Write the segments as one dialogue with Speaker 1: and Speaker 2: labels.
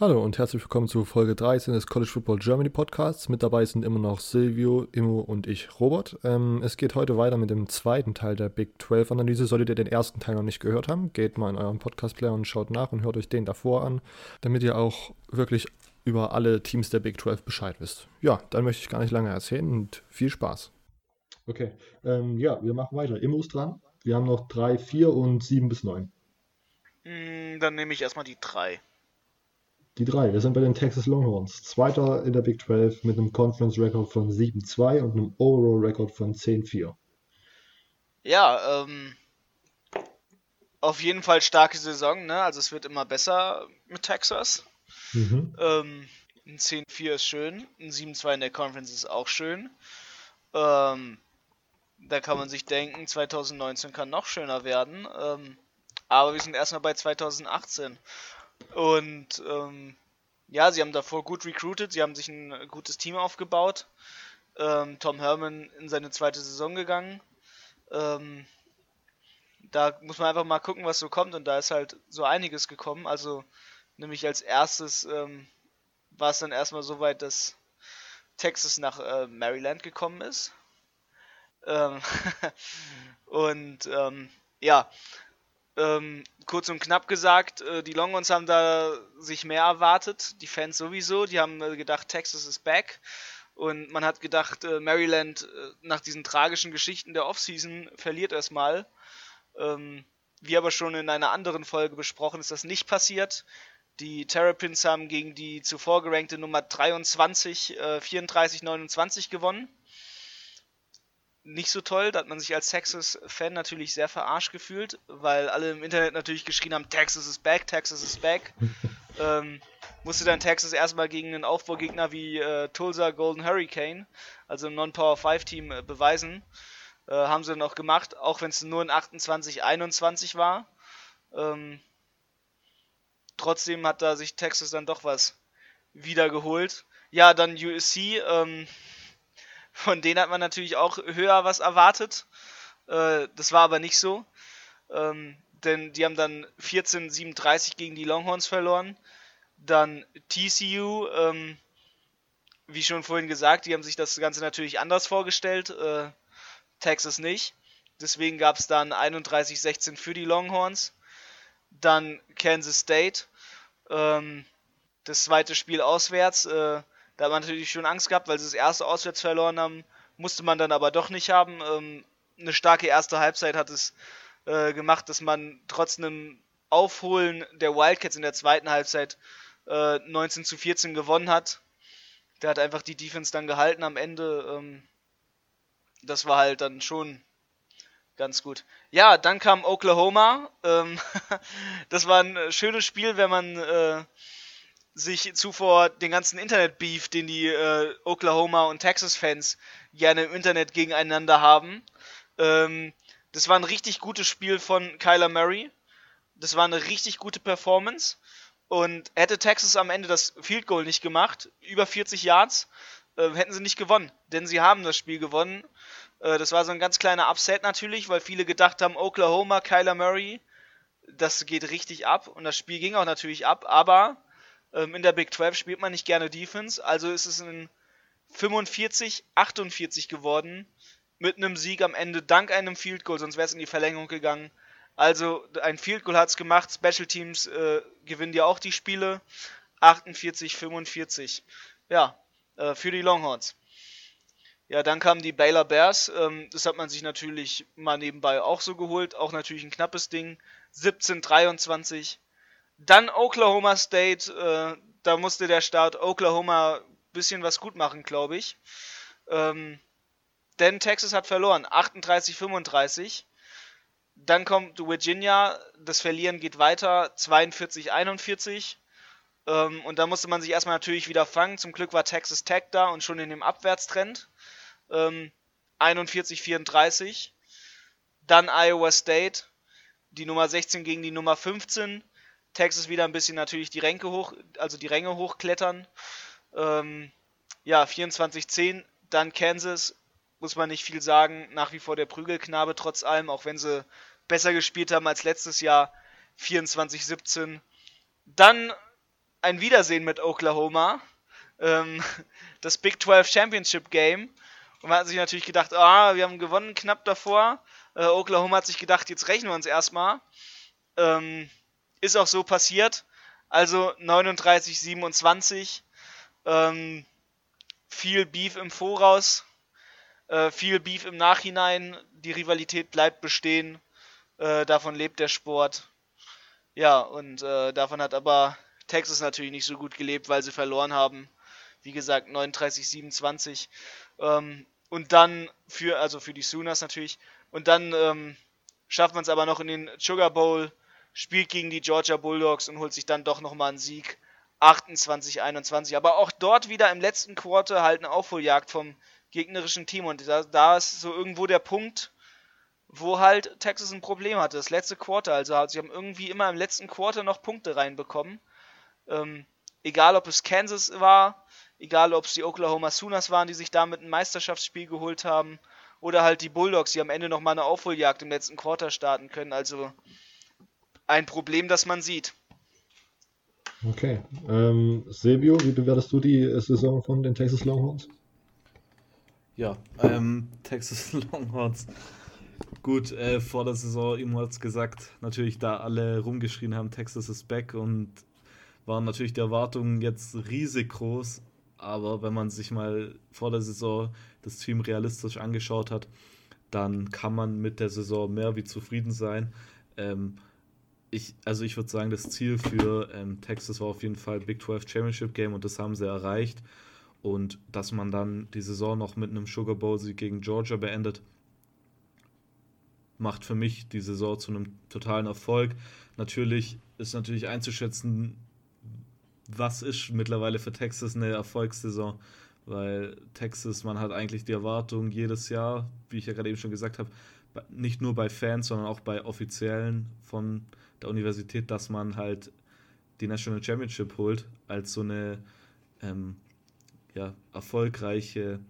Speaker 1: Hallo und herzlich willkommen zu Folge 13 des College Football Germany Podcasts. Mit dabei sind immer noch Silvio, Immo und ich, Robert. Ähm, es geht heute weiter mit dem zweiten Teil der Big 12 Analyse. Solltet ihr den ersten Teil noch nicht gehört haben, geht mal in euren Podcast-Player und schaut nach und hört euch den davor an, damit ihr auch wirklich über alle Teams der Big 12 Bescheid wisst. Ja, dann möchte ich gar nicht lange erzählen und viel Spaß. Okay, ähm, ja, wir machen weiter. Immo ist dran. Wir haben noch 3, 4 und 7 bis 9.
Speaker 2: Mm, Dann nehme ich erstmal die 3.
Speaker 1: Die drei, wir sind bei den Texas Longhorns. Zweiter in der Big 12 mit einem Conference Record von 7-2 und einem Overall Record von 10-4.
Speaker 2: Ja, ähm, auf jeden Fall starke Saison, ne? Also es wird immer besser mit Texas.
Speaker 1: Mhm.
Speaker 2: Ähm, ein 10-4 ist schön, ein 7-2 in der Conference ist auch schön. Ähm, da kann man sich denken, 2019 kann noch schöner werden. Ähm, aber wir sind erstmal bei 2018. Und ähm, ja, sie haben davor gut recruited, sie haben sich ein gutes Team aufgebaut. Ähm, Tom Herman in seine zweite Saison gegangen. Ähm, da muss man einfach mal gucken, was so kommt. Und da ist halt so einiges gekommen. Also, nämlich als erstes ähm, war es dann erstmal so weit, dass Texas nach äh, Maryland gekommen ist. Ähm, und ähm, ja, ähm, kurz und knapp gesagt, äh, die Longhorns haben da sich mehr erwartet, die Fans sowieso, die haben äh, gedacht, Texas ist back. Und man hat gedacht, äh, Maryland äh, nach diesen tragischen Geschichten der Offseason verliert erstmal. Ähm, wie aber schon in einer anderen Folge besprochen, ist das nicht passiert. Die Terrapins haben gegen die zuvor gerankte Nummer 23 äh, 34-29 gewonnen nicht so toll. Da hat man sich als Texas-Fan natürlich sehr verarscht gefühlt, weil alle im Internet natürlich geschrien haben, Texas is back, Texas is back. ähm, musste dann Texas erstmal gegen einen Aufbaugegner wie äh, Tulsa Golden Hurricane, also ein Non-Power-5-Team, äh, beweisen. Äh, haben sie dann auch gemacht, auch wenn es nur ein 28-21 war. Ähm, trotzdem hat da sich Texas dann doch was wiedergeholt. Ja, dann USC, ähm, von denen hat man natürlich auch höher was erwartet. Äh, das war aber nicht so. Ähm, denn die haben dann 14-37 gegen die Longhorns verloren. Dann TCU, ähm, wie schon vorhin gesagt, die haben sich das Ganze natürlich anders vorgestellt. Äh, Texas nicht. Deswegen gab es dann 31-16 für die Longhorns. Dann Kansas State. Ähm, das zweite Spiel auswärts. Äh, da hat man natürlich schon Angst gehabt, weil sie das erste auswärts verloren haben. Musste man dann aber doch nicht haben. Ähm, eine starke erste Halbzeit hat es äh, gemacht, dass man trotz einem Aufholen der Wildcats in der zweiten Halbzeit äh, 19 zu 14 gewonnen hat. Der hat einfach die Defense dann gehalten am Ende. Ähm, das war halt dann schon ganz gut. Ja, dann kam Oklahoma. Ähm, das war ein schönes Spiel, wenn man äh, sich zuvor den ganzen Internet-Beef, den die äh, Oklahoma und Texas-Fans gerne im Internet gegeneinander haben. Ähm, das war ein richtig gutes Spiel von Kyler Murray. Das war eine richtig gute Performance. Und hätte Texas am Ende das Field Goal nicht gemacht, über 40 Yards, äh, hätten sie nicht gewonnen. Denn sie haben das Spiel gewonnen. Äh, das war so ein ganz kleiner Upset natürlich, weil viele gedacht haben, Oklahoma, Kyler Murray, das geht richtig ab. Und das Spiel ging auch natürlich ab. Aber ähm, in der Big 12 spielt man nicht gerne Defense, also ist es ein 45-48 geworden mit einem Sieg am Ende dank einem Field Goal, sonst wäre es in die Verlängerung gegangen. Also ein Field Goal hat es gemacht, Special Teams äh, gewinnen ja auch die Spiele. 48-45. Ja, äh, für die Longhorns. Ja, dann kamen die Baylor Bears. Ähm, das hat man sich natürlich mal nebenbei auch so geholt. Auch natürlich ein knappes Ding. 17-23 dann Oklahoma State, äh, da musste der Start Oklahoma bisschen was gut machen, glaube ich. Ähm, denn Texas hat verloren, 38-35. Dann kommt Virginia, das Verlieren geht weiter, 42-41. Ähm, und da musste man sich erstmal natürlich wieder fangen. Zum Glück war Texas Tech da und schon in dem Abwärtstrend. Ähm, 41-34. Dann Iowa State, die Nummer 16 gegen die Nummer 15. Texas wieder ein bisschen natürlich die Ränke hoch, also die Ränge hochklettern. Ähm, ja, 24-10, dann Kansas, muss man nicht viel sagen, nach wie vor der Prügelknabe trotz allem, auch wenn sie besser gespielt haben als letztes Jahr, 24-17. Dann ein Wiedersehen mit Oklahoma. Ähm, das Big 12 Championship Game. Und man hat sich natürlich gedacht, ah, wir haben gewonnen knapp davor. Äh, Oklahoma hat sich gedacht, jetzt rechnen wir uns erstmal. Ähm, ist auch so passiert. Also 39, 27. Ähm, viel Beef im Voraus, äh, viel Beef im Nachhinein. Die Rivalität bleibt bestehen. Äh, davon lebt der Sport. Ja, und äh, davon hat aber Texas natürlich nicht so gut gelebt, weil sie verloren haben. Wie gesagt, 39, 27. Ähm, und dann für, also für die Sooners natürlich. Und dann ähm, schafft man es aber noch in den Sugar Bowl, spielt gegen die Georgia Bulldogs und holt sich dann doch nochmal einen Sieg. 28, 21. Aber auch dort wieder im letzten Quarter halt eine Aufholjagd vom gegnerischen Team. Und da, da ist so irgendwo der Punkt, wo halt Texas ein Problem hatte. Das letzte Quarter. Also sie haben irgendwie immer im letzten Quarter noch Punkte reinbekommen. Ähm, egal ob es Kansas war, egal ob es die Oklahoma Sooners waren, die sich damit ein Meisterschaftsspiel geholt haben, oder halt die Bulldogs, die am Ende nochmal eine Aufholjagd im letzten Quarter starten können. Also ein Problem, das man sieht.
Speaker 1: Okay. Ähm, Silvio, wie bewertest du die Saison von den Texas Longhorns?
Speaker 3: Ja, ähm, Texas Longhorns. Gut, äh, vor der Saison, ihm hat es gesagt, natürlich da alle rumgeschrien haben, Texas ist back und waren natürlich die Erwartungen jetzt riesig groß. Aber wenn man sich mal vor der Saison das Team realistisch angeschaut hat, dann kann man mit der Saison mehr wie zufrieden sein. Ähm, ich, also ich würde sagen, das Ziel für ähm, Texas war auf jeden Fall Big 12 Championship Game und das haben sie erreicht. Und dass man dann die Saison noch mit einem Sugar Bowl Sieg gegen Georgia beendet, macht für mich die Saison zu einem totalen Erfolg. Natürlich ist natürlich einzuschätzen, was ist mittlerweile für Texas eine Erfolgssaison, weil Texas, man hat eigentlich die Erwartung jedes Jahr, wie ich ja gerade eben schon gesagt habe, nicht nur bei Fans, sondern auch bei Offiziellen von der Universität, dass man halt die National Championship holt, als so eine ähm, ja, erfolgreiche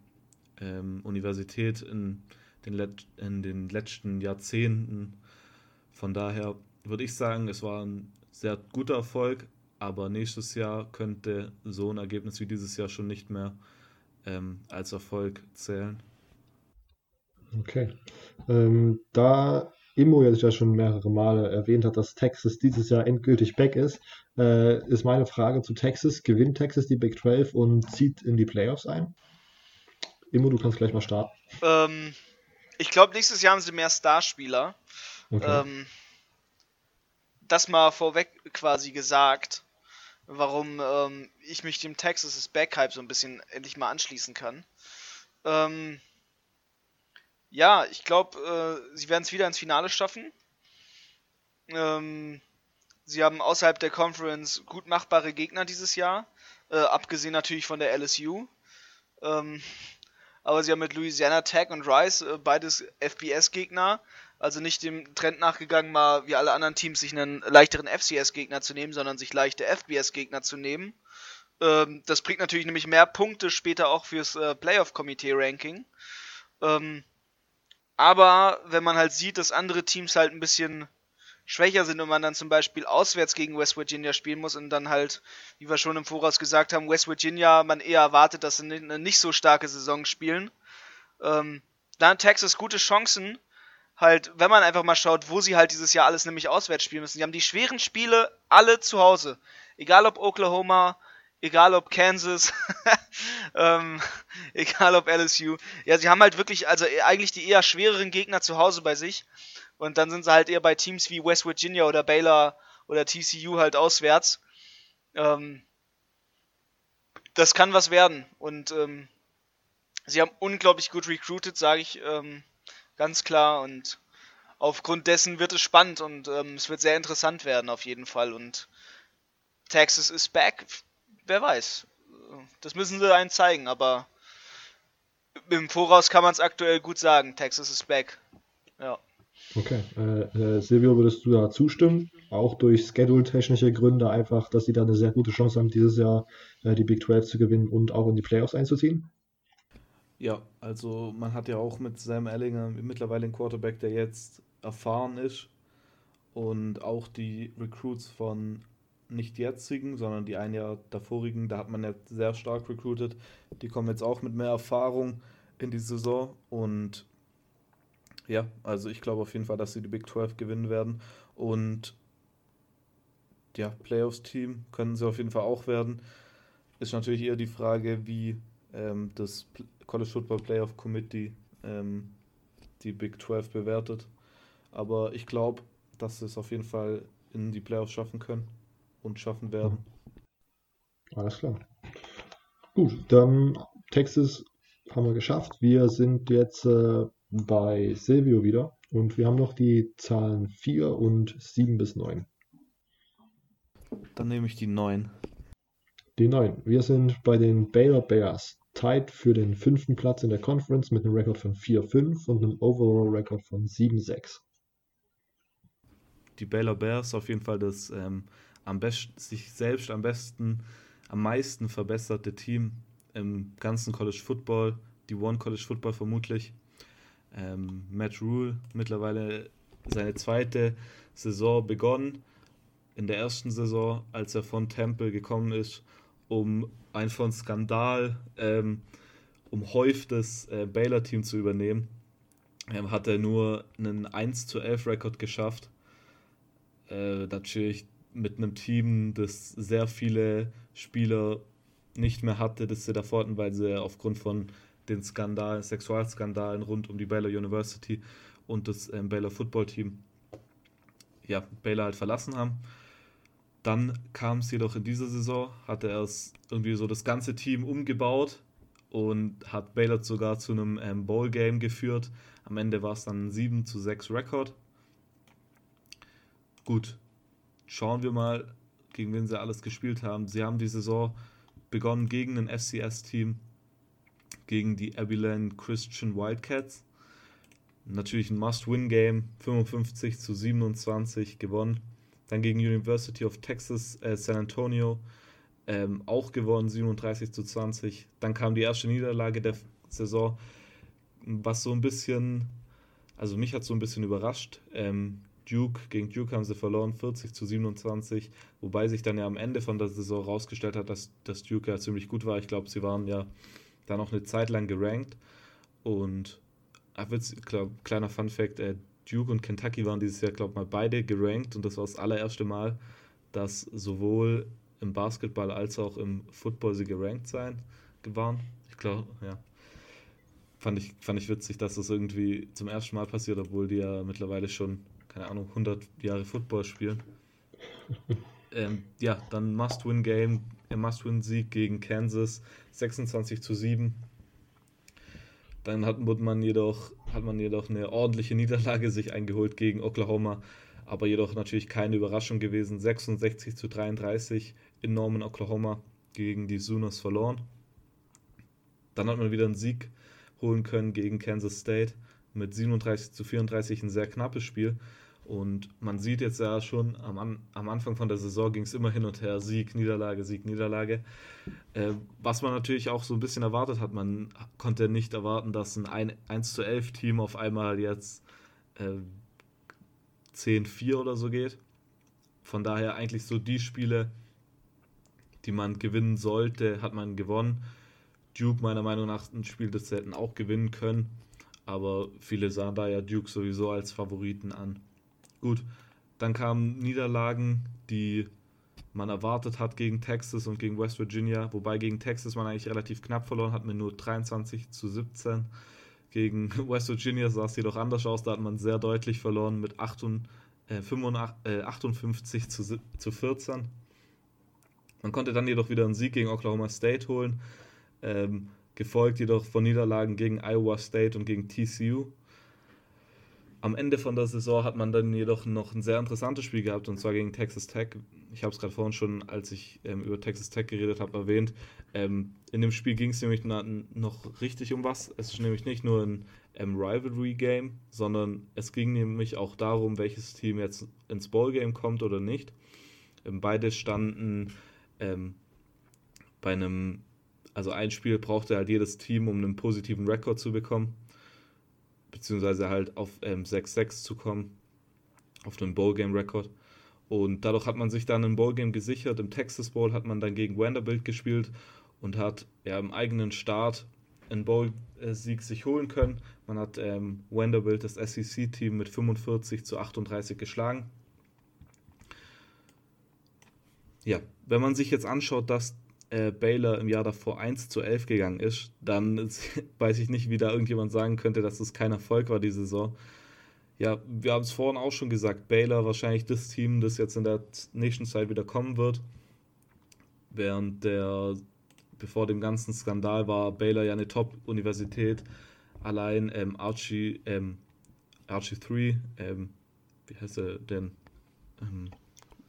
Speaker 3: ähm, Universität in den, in den letzten Jahrzehnten. Von daher würde ich sagen, es war ein sehr guter Erfolg, aber nächstes Jahr könnte so ein Ergebnis wie dieses Jahr schon nicht mehr ähm, als Erfolg zählen.
Speaker 1: Okay. Ähm, da Immo jetzt ja schon mehrere Male erwähnt hat, dass Texas dieses Jahr endgültig back ist, äh, ist meine Frage zu Texas. Gewinnt Texas die Big 12 und zieht in die Playoffs ein? Immo, du kannst gleich mal starten.
Speaker 2: Ähm, ich glaube, nächstes Jahr haben sie mehr Starspieler. Okay. Ähm, das mal vorweg quasi gesagt, warum ähm, ich mich dem Texas Back-Hype so ein bisschen endlich mal anschließen kann. Ähm, ja, ich glaube, äh, sie werden es wieder ins Finale schaffen. Ähm, sie haben außerhalb der Conference gut machbare Gegner dieses Jahr, äh, abgesehen natürlich von der LSU. Ähm, aber sie haben mit Louisiana Tech und Rice äh, beides FBS-Gegner, also nicht dem Trend nachgegangen, mal wie alle anderen Teams sich einen leichteren FCS-Gegner zu nehmen, sondern sich leichte FBS-Gegner zu nehmen. Ähm, das bringt natürlich nämlich mehr Punkte später auch fürs äh, Playoff-Komitee-Ranking. Ähm, aber wenn man halt sieht, dass andere Teams halt ein bisschen schwächer sind und man dann zum Beispiel auswärts gegen West Virginia spielen muss und dann halt, wie wir schon im Voraus gesagt haben, West Virginia man eher erwartet, dass sie eine nicht so starke Saison spielen, ähm, dann hat Texas gute Chancen, halt, wenn man einfach mal schaut, wo sie halt dieses Jahr alles nämlich auswärts spielen müssen. Sie haben die schweren Spiele alle zu Hause. Egal ob Oklahoma, egal ob Kansas, ähm, egal ob LSU. Ja, sie haben halt wirklich, also eigentlich die eher schwereren Gegner zu Hause bei sich. Und dann sind sie halt eher bei Teams wie West Virginia oder Baylor oder TCU halt auswärts. Ähm, das kann was werden. Und ähm, sie haben unglaublich gut recruited, sage ich ähm, ganz klar. Und aufgrund dessen wird es spannend und ähm, es wird sehr interessant werden auf jeden Fall. Und Texas is back wer weiß. Das müssen sie einen zeigen, aber im Voraus kann man es aktuell gut sagen. Texas is back. Ja.
Speaker 1: Okay. Äh, äh, Silvio, würdest du da zustimmen? Auch durch schedule-technische Gründe einfach, dass sie da eine sehr gute Chance haben, dieses Jahr äh, die Big 12 zu gewinnen und auch in die Playoffs einzuziehen?
Speaker 3: Ja, also man hat ja auch mit Sam Ellinger mittlerweile einen Quarterback, der jetzt erfahren ist und auch die Recruits von nicht jetzigen, sondern die ein Jahr davorigen, da hat man ja sehr stark recruited. Die kommen jetzt auch mit mehr Erfahrung in die Saison und ja, also ich glaube auf jeden Fall, dass sie die Big 12 gewinnen werden und ja, Playoffs-Team können sie auf jeden Fall auch werden. Ist natürlich eher die Frage, wie ähm, das College Football Playoff Committee ähm, die Big 12 bewertet. Aber ich glaube, dass sie es auf jeden Fall in die Playoffs schaffen können und schaffen werden.
Speaker 1: Alles klar. Gut, dann Texas haben wir geschafft. Wir sind jetzt äh, bei Silvio wieder und wir haben noch die Zahlen 4 und 7 bis 9.
Speaker 3: Dann nehme ich die 9.
Speaker 1: Die 9. Wir sind bei den Baylor Bears. Tied für den fünften Platz in der Conference mit einem Rekord von 4-5 und einem Overall-Rekord von 7-6.
Speaker 3: Die Baylor Bears auf jeden Fall das ähm, am besten, sich selbst am besten, am meisten verbesserte Team im ganzen College Football, die One College Football vermutlich. Ähm, Matt Rule mittlerweile seine zweite Saison begonnen. In der ersten Saison, als er von Temple gekommen ist, um ein von Skandal ähm, umhäuftes äh, Baylor-Team zu übernehmen, ähm, hat er nur einen 1 zu 11 Rekord geschafft. Äh, natürlich mit einem Team, das sehr viele Spieler nicht mehr hatte, das sie davor hatten, weil sie aufgrund von den Skandalen, Sexualskandalen rund um die Baylor University und das ähm, Baylor Football Team ja, Baylor halt verlassen haben. Dann kam es jedoch in dieser Saison, hatte er es irgendwie so das ganze Team umgebaut und hat Baylor sogar zu einem ähm, Bowl-Game geführt. Am Ende war es dann ein 7 zu 6 Rekord. Gut, schauen wir mal, gegen wen sie alles gespielt haben. Sie haben die Saison begonnen gegen ein FCS-Team, gegen die Abilene Christian Wildcats. Natürlich ein Must-Win-Game, 55 zu 27 gewonnen. Dann gegen University of Texas äh, San Antonio, ähm, auch gewonnen, 37 zu 20. Dann kam die erste Niederlage der Saison, was so ein bisschen, also mich hat so ein bisschen überrascht. Ähm, Duke, gegen Duke haben sie verloren, 40 zu 27, wobei sich dann ja am Ende von der Saison rausgestellt hat, dass, dass Duke ja ziemlich gut war. Ich glaube, sie waren ja da noch eine Zeit lang gerankt und Witz, glaub, kleiner Fun Fact, äh, Duke und Kentucky waren dieses Jahr, glaube ich, mal beide gerankt und das war das allererste Mal, dass sowohl im Basketball als auch im Football sie gerankt sein waren. Ich glaube, ja. Fand ich, fand ich witzig, dass das irgendwie zum ersten Mal passiert, obwohl die ja mittlerweile schon keine Ahnung, 100 Jahre Football spielen. ähm, ja, dann Must-Win-Game, äh, Must-Win-Sieg gegen Kansas, 26 zu 7. Dann hat man jedoch, hat man jedoch eine ordentliche Niederlage sich eingeholt gegen Oklahoma, aber jedoch natürlich keine Überraschung gewesen. 66 zu 33 in Norman, Oklahoma gegen die Sooners verloren. Dann hat man wieder einen Sieg holen können gegen Kansas State mit 37 zu 34 ein sehr knappes Spiel. Und man sieht jetzt ja schon, am, am Anfang von der Saison ging es immer hin und her, Sieg, Niederlage, Sieg, Niederlage. Äh, was man natürlich auch so ein bisschen erwartet hat, man konnte nicht erwarten, dass ein 1 zu 11 Team auf einmal jetzt äh, 10-4 oder so geht. Von daher eigentlich so die Spiele, die man gewinnen sollte, hat man gewonnen. Duke meiner Meinung nach ein Spiel, das sie hätten auch gewinnen können aber viele sahen da ja Duke sowieso als Favoriten an. Gut, dann kamen Niederlagen, die man erwartet hat gegen Texas und gegen West Virginia, wobei gegen Texas man eigentlich relativ knapp verloren hat mit nur 23 zu 17. Gegen West Virginia sah es jedoch anders aus, da hat man sehr deutlich verloren mit 58, äh, 55, äh, 58 zu, zu 14. Man konnte dann jedoch wieder einen Sieg gegen Oklahoma State holen. Ähm, gefolgt jedoch von Niederlagen gegen Iowa State und gegen TCU. Am Ende von der Saison hat man dann jedoch noch ein sehr interessantes Spiel gehabt und zwar gegen Texas Tech. Ich habe es gerade vorhin schon, als ich ähm, über Texas Tech geredet habe, erwähnt. Ähm, in dem Spiel ging es nämlich noch richtig um was. Es ist nämlich nicht nur ein ähm, Rivalry-Game, sondern es ging nämlich auch darum, welches Team jetzt ins Ballgame kommt oder nicht. Ähm, beide standen ähm, bei einem also ein Spiel brauchte halt jedes Team, um einen positiven Rekord zu bekommen, beziehungsweise halt auf ähm, 6-6 zu kommen, auf den Bowl-Game-Rekord. Und dadurch hat man sich dann ein Ballgame gesichert. Im Texas Bowl hat man dann gegen Vanderbilt gespielt und hat ja im eigenen Start einen Bowl-Sieg sich holen können. Man hat ähm, Vanderbilt, das SEC-Team, mit 45 zu 38 geschlagen. Ja, wenn man sich jetzt anschaut, dass äh, Baylor im Jahr davor 1 zu 11 gegangen ist, dann weiß ich nicht, wie da irgendjemand sagen könnte, dass es kein Erfolg war, die Saison. Ja, wir haben es vorhin auch schon gesagt, Baylor wahrscheinlich das Team, das jetzt in der nächsten Zeit wieder kommen wird. Während der, bevor dem ganzen Skandal war, Baylor ja eine Top-Universität. Allein ähm, Archie, ähm, Archie 3, ähm, wie heißt er denn? Ähm,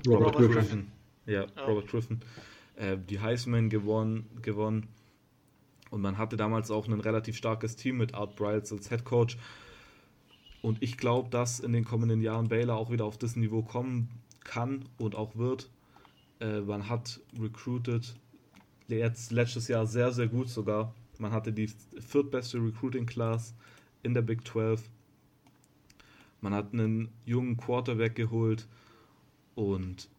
Speaker 3: Robert, Robert Griffin. Ja, oh. Robert Griffin. Äh, die Heisman gewonnen, gewonnen. Und man hatte damals auch ein relativ starkes Team mit Art Briles als Head Coach. Und ich glaube, dass in den kommenden Jahren Baylor auch wieder auf das Niveau kommen kann und auch wird. Äh, man hat recruited jetzt letztes Jahr sehr, sehr gut sogar. Man hatte die viertbeste Recruiting Class in der Big 12. Man hat einen jungen Quarterback geholt und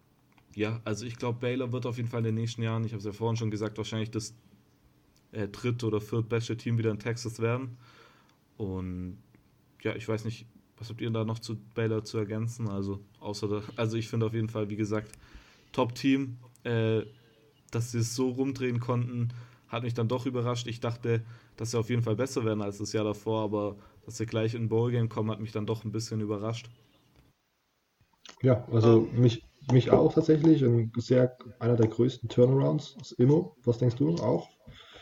Speaker 3: ja, also ich glaube, Baylor wird auf jeden Fall in den nächsten Jahren, ich habe es ja vorhin schon gesagt, wahrscheinlich das äh, dritte oder viertbeste Team wieder in Texas werden. Und ja, ich weiß nicht, was habt ihr da noch zu Baylor zu ergänzen? Also, außer da, also ich finde auf jeden Fall, wie gesagt, Top-Team. Äh, dass sie es so rumdrehen konnten, hat mich dann doch überrascht. Ich dachte, dass sie auf jeden Fall besser werden als das Jahr davor, aber dass sie gleich in Bowl-Game kommen, hat mich dann doch ein bisschen überrascht.
Speaker 1: Ja, also um, mich, mich auch tatsächlich. Ein sehr, einer der größten Turnarounds ist Immo. Was denkst du auch?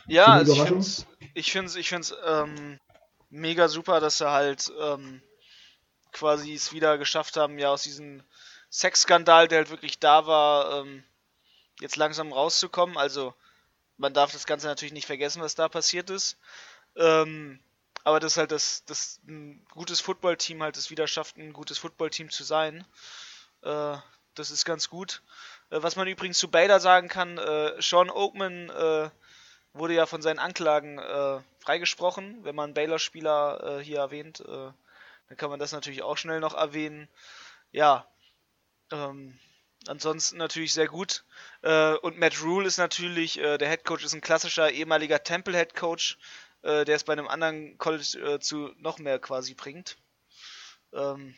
Speaker 2: Ja, also ich finde es ich find's, ähm, mega super, dass sie halt ähm, quasi es wieder geschafft haben, ja aus diesem Sexskandal, der halt wirklich da war, ähm, jetzt langsam rauszukommen. Also man darf das Ganze natürlich nicht vergessen, was da passiert ist. Ähm, aber das ist halt das, das ein gutes Footballteam halt es wieder schafft, ein gutes Footballteam zu sein. Äh, das ist ganz gut. Äh, was man übrigens zu Baylor sagen kann, äh, Sean Oakman äh, wurde ja von seinen Anklagen freigesprochen. Wenn man Baylor-Spieler hier erwähnt, äh, dann kann man das natürlich auch schnell noch erwähnen. Ja, ähm, ansonsten natürlich sehr gut. Äh, und Matt Rule ist natürlich, äh, der Head Coach ist ein klassischer ehemaliger Temple Head Coach, äh, der es bei einem anderen College zu noch mehr quasi bringt. Ähm,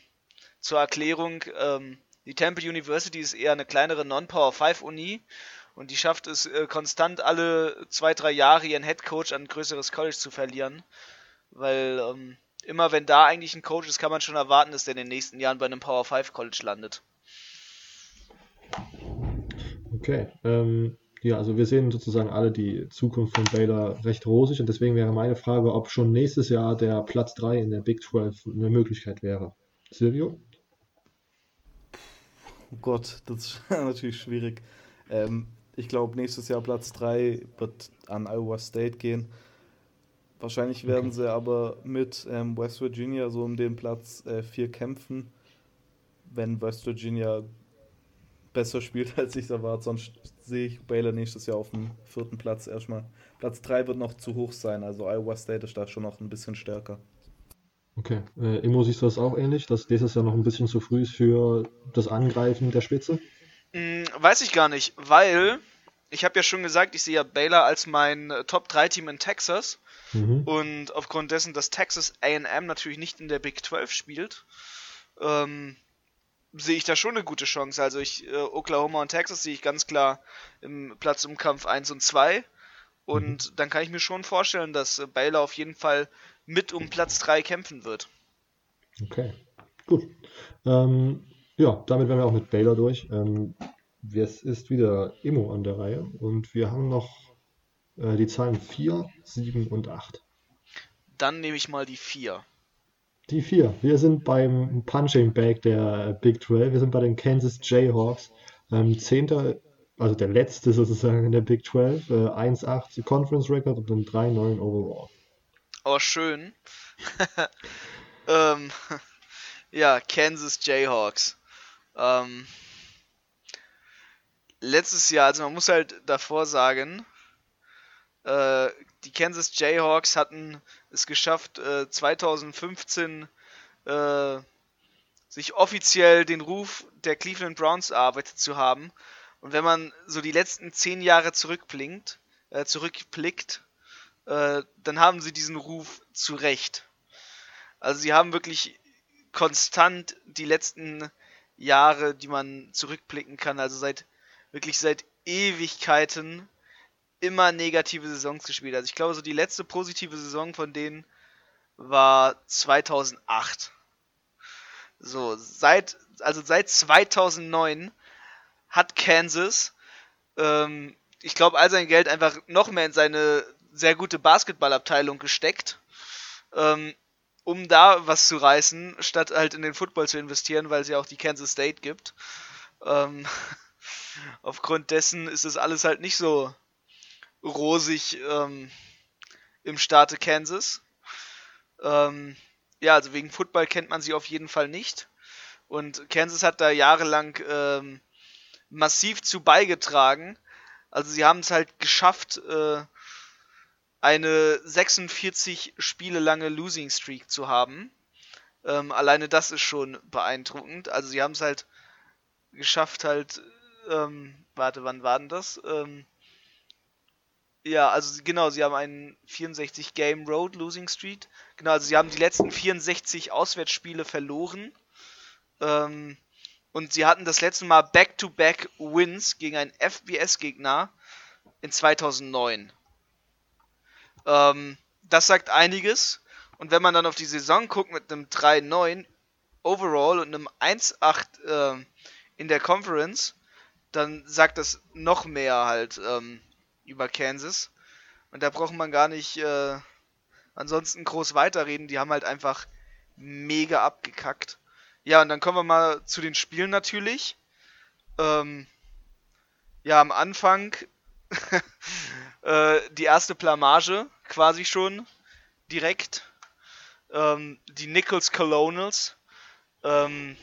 Speaker 2: zur Erklärung, ähm, die Temple University ist eher eine kleinere Non-Power 5 Uni und die schafft es äh, konstant alle zwei, drei Jahre ihren Head Coach an ein größeres College zu verlieren. Weil ähm, immer wenn da eigentlich ein Coach ist, kann man schon erwarten, dass der in den nächsten Jahren bei einem Power 5 College landet.
Speaker 1: Okay. Ähm, ja, also wir sehen sozusagen alle die Zukunft von Baylor recht rosig und deswegen wäre meine Frage, ob schon nächstes Jahr der Platz 3 in der Big 12 eine Möglichkeit wäre. Silvio?
Speaker 3: Oh Gott, das ist natürlich schwierig. Ähm, ich glaube, nächstes Jahr Platz 3 wird an Iowa State gehen. Wahrscheinlich werden okay. sie aber mit ähm, West Virginia so um den Platz 4 äh, kämpfen, wenn West Virginia besser spielt, als ich es erwarte. Sonst sehe ich Baylor nächstes Jahr auf dem vierten Platz erstmal. Platz 3 wird noch zu hoch sein, also Iowa State ist da schon noch ein bisschen stärker.
Speaker 1: Okay. Äh, Immo, siehst du das auch ähnlich, dass dieses Jahr noch ein bisschen zu früh ist für das Angreifen der Spitze?
Speaker 2: Hm, weiß ich gar nicht, weil ich habe ja schon gesagt, ich sehe ja Baylor als mein äh, Top-3-Team in Texas. Mhm. Und aufgrund dessen, dass Texas AM natürlich nicht in der Big 12 spielt, ähm, sehe ich da schon eine gute Chance. Also ich, äh, Oklahoma und Texas sehe ich ganz klar im Platz um Kampf 1 und 2. Und mhm. dann kann ich mir schon vorstellen, dass äh, Baylor auf jeden Fall mit um Platz 3 kämpfen wird.
Speaker 1: Okay, gut. Ähm, ja, damit wären wir auch mit Baylor durch. Ähm, es ist wieder Immo an der Reihe und wir haben noch äh, die Zahlen 4, 7 und 8.
Speaker 2: Dann nehme ich mal die 4.
Speaker 1: Die 4. Wir sind beim Punching Bag der Big 12. Wir sind bei den Kansas Jayhawks. Ähm, Zehnter, also der letzte sozusagen in der Big 12. Äh, 1-8 Conference Record und dann 3-9 Overall.
Speaker 2: Oh, schön. ähm, ja, Kansas Jayhawks. Ähm, letztes Jahr, also man muss halt davor sagen, äh, die Kansas Jayhawks hatten es geschafft, äh, 2015 äh, sich offiziell den Ruf der Cleveland Browns erarbeitet zu haben. Und wenn man so die letzten zehn Jahre zurückblinkt, äh, zurückblickt, äh, dann haben sie diesen Ruf zu Recht. Also sie haben wirklich konstant die letzten Jahre, die man zurückblicken kann, also seit wirklich seit Ewigkeiten immer negative Saisons gespielt. Also ich glaube, so die letzte positive Saison von denen war 2008. So, seit, also seit 2009 hat Kansas, ähm, ich glaube, all sein Geld einfach noch mehr in seine sehr gute Basketballabteilung gesteckt, ähm, um da was zu reißen, statt halt in den Football zu investieren, weil es ja auch die Kansas State gibt. Ähm, aufgrund dessen ist es alles halt nicht so rosig ähm, im Staate Kansas. Ähm, ja, also wegen Football kennt man sie auf jeden Fall nicht. Und Kansas hat da jahrelang ähm, massiv zu beigetragen. Also sie haben es halt geschafft, äh, eine 46 Spiele lange Losing Streak zu haben. Ähm, alleine das ist schon beeindruckend. Also sie haben es halt geschafft, halt, ähm, warte, wann war denn das? Ähm, ja, also genau, sie haben einen 64 Game Road Losing Streak. Genau, also sie haben die letzten 64 Auswärtsspiele verloren. Ähm, und sie hatten das letzte Mal Back-to-Back -back Wins gegen einen FBS-Gegner in 2009. Ähm, das sagt einiges. Und wenn man dann auf die Saison guckt mit einem 3-9 Overall und einem 1-8 äh, in der Conference, dann sagt das noch mehr halt ähm, über Kansas. Und da braucht man gar nicht äh, ansonsten groß weiterreden. Die haben halt einfach mega abgekackt. Ja, und dann kommen wir mal zu den Spielen natürlich. Ähm, ja, am Anfang äh, die erste Blamage quasi schon direkt. Ähm, die Nichols Colonels. Ähm,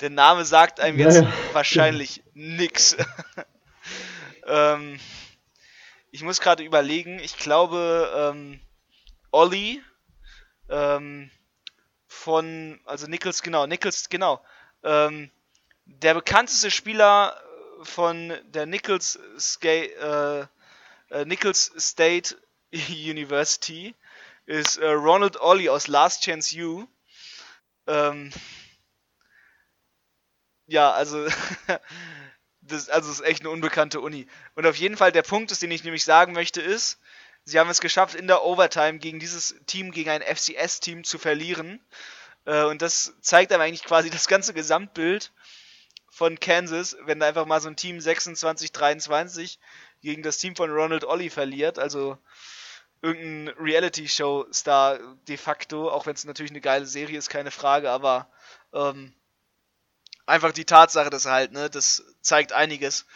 Speaker 2: der Name sagt einem jetzt ja, wahrscheinlich nix. ähm, ich muss gerade überlegen, ich glaube, ähm, Olli ähm, von, also Nichols, genau, Nichols, genau, ähm, der bekannteste Spieler von der Nichols, Ska äh, äh, Nichols State University ist äh, Ronald Ollie aus Last Chance U. Ähm, ja, also das, also ist echt eine unbekannte Uni. Und auf jeden Fall der Punkt ist, den ich nämlich sagen möchte, ist, sie haben es geschafft, in der Overtime gegen dieses Team, gegen ein FCS-Team zu verlieren. Äh, und das zeigt aber eigentlich quasi das ganze Gesamtbild von Kansas, wenn da einfach mal so ein Team 26-23 gegen das Team von Ronald Ollie verliert. Also irgendein Reality-Show-Star de facto, auch wenn es natürlich eine geile Serie ist, keine Frage, aber ähm, einfach die Tatsache, dass halt, ne, das zeigt einiges.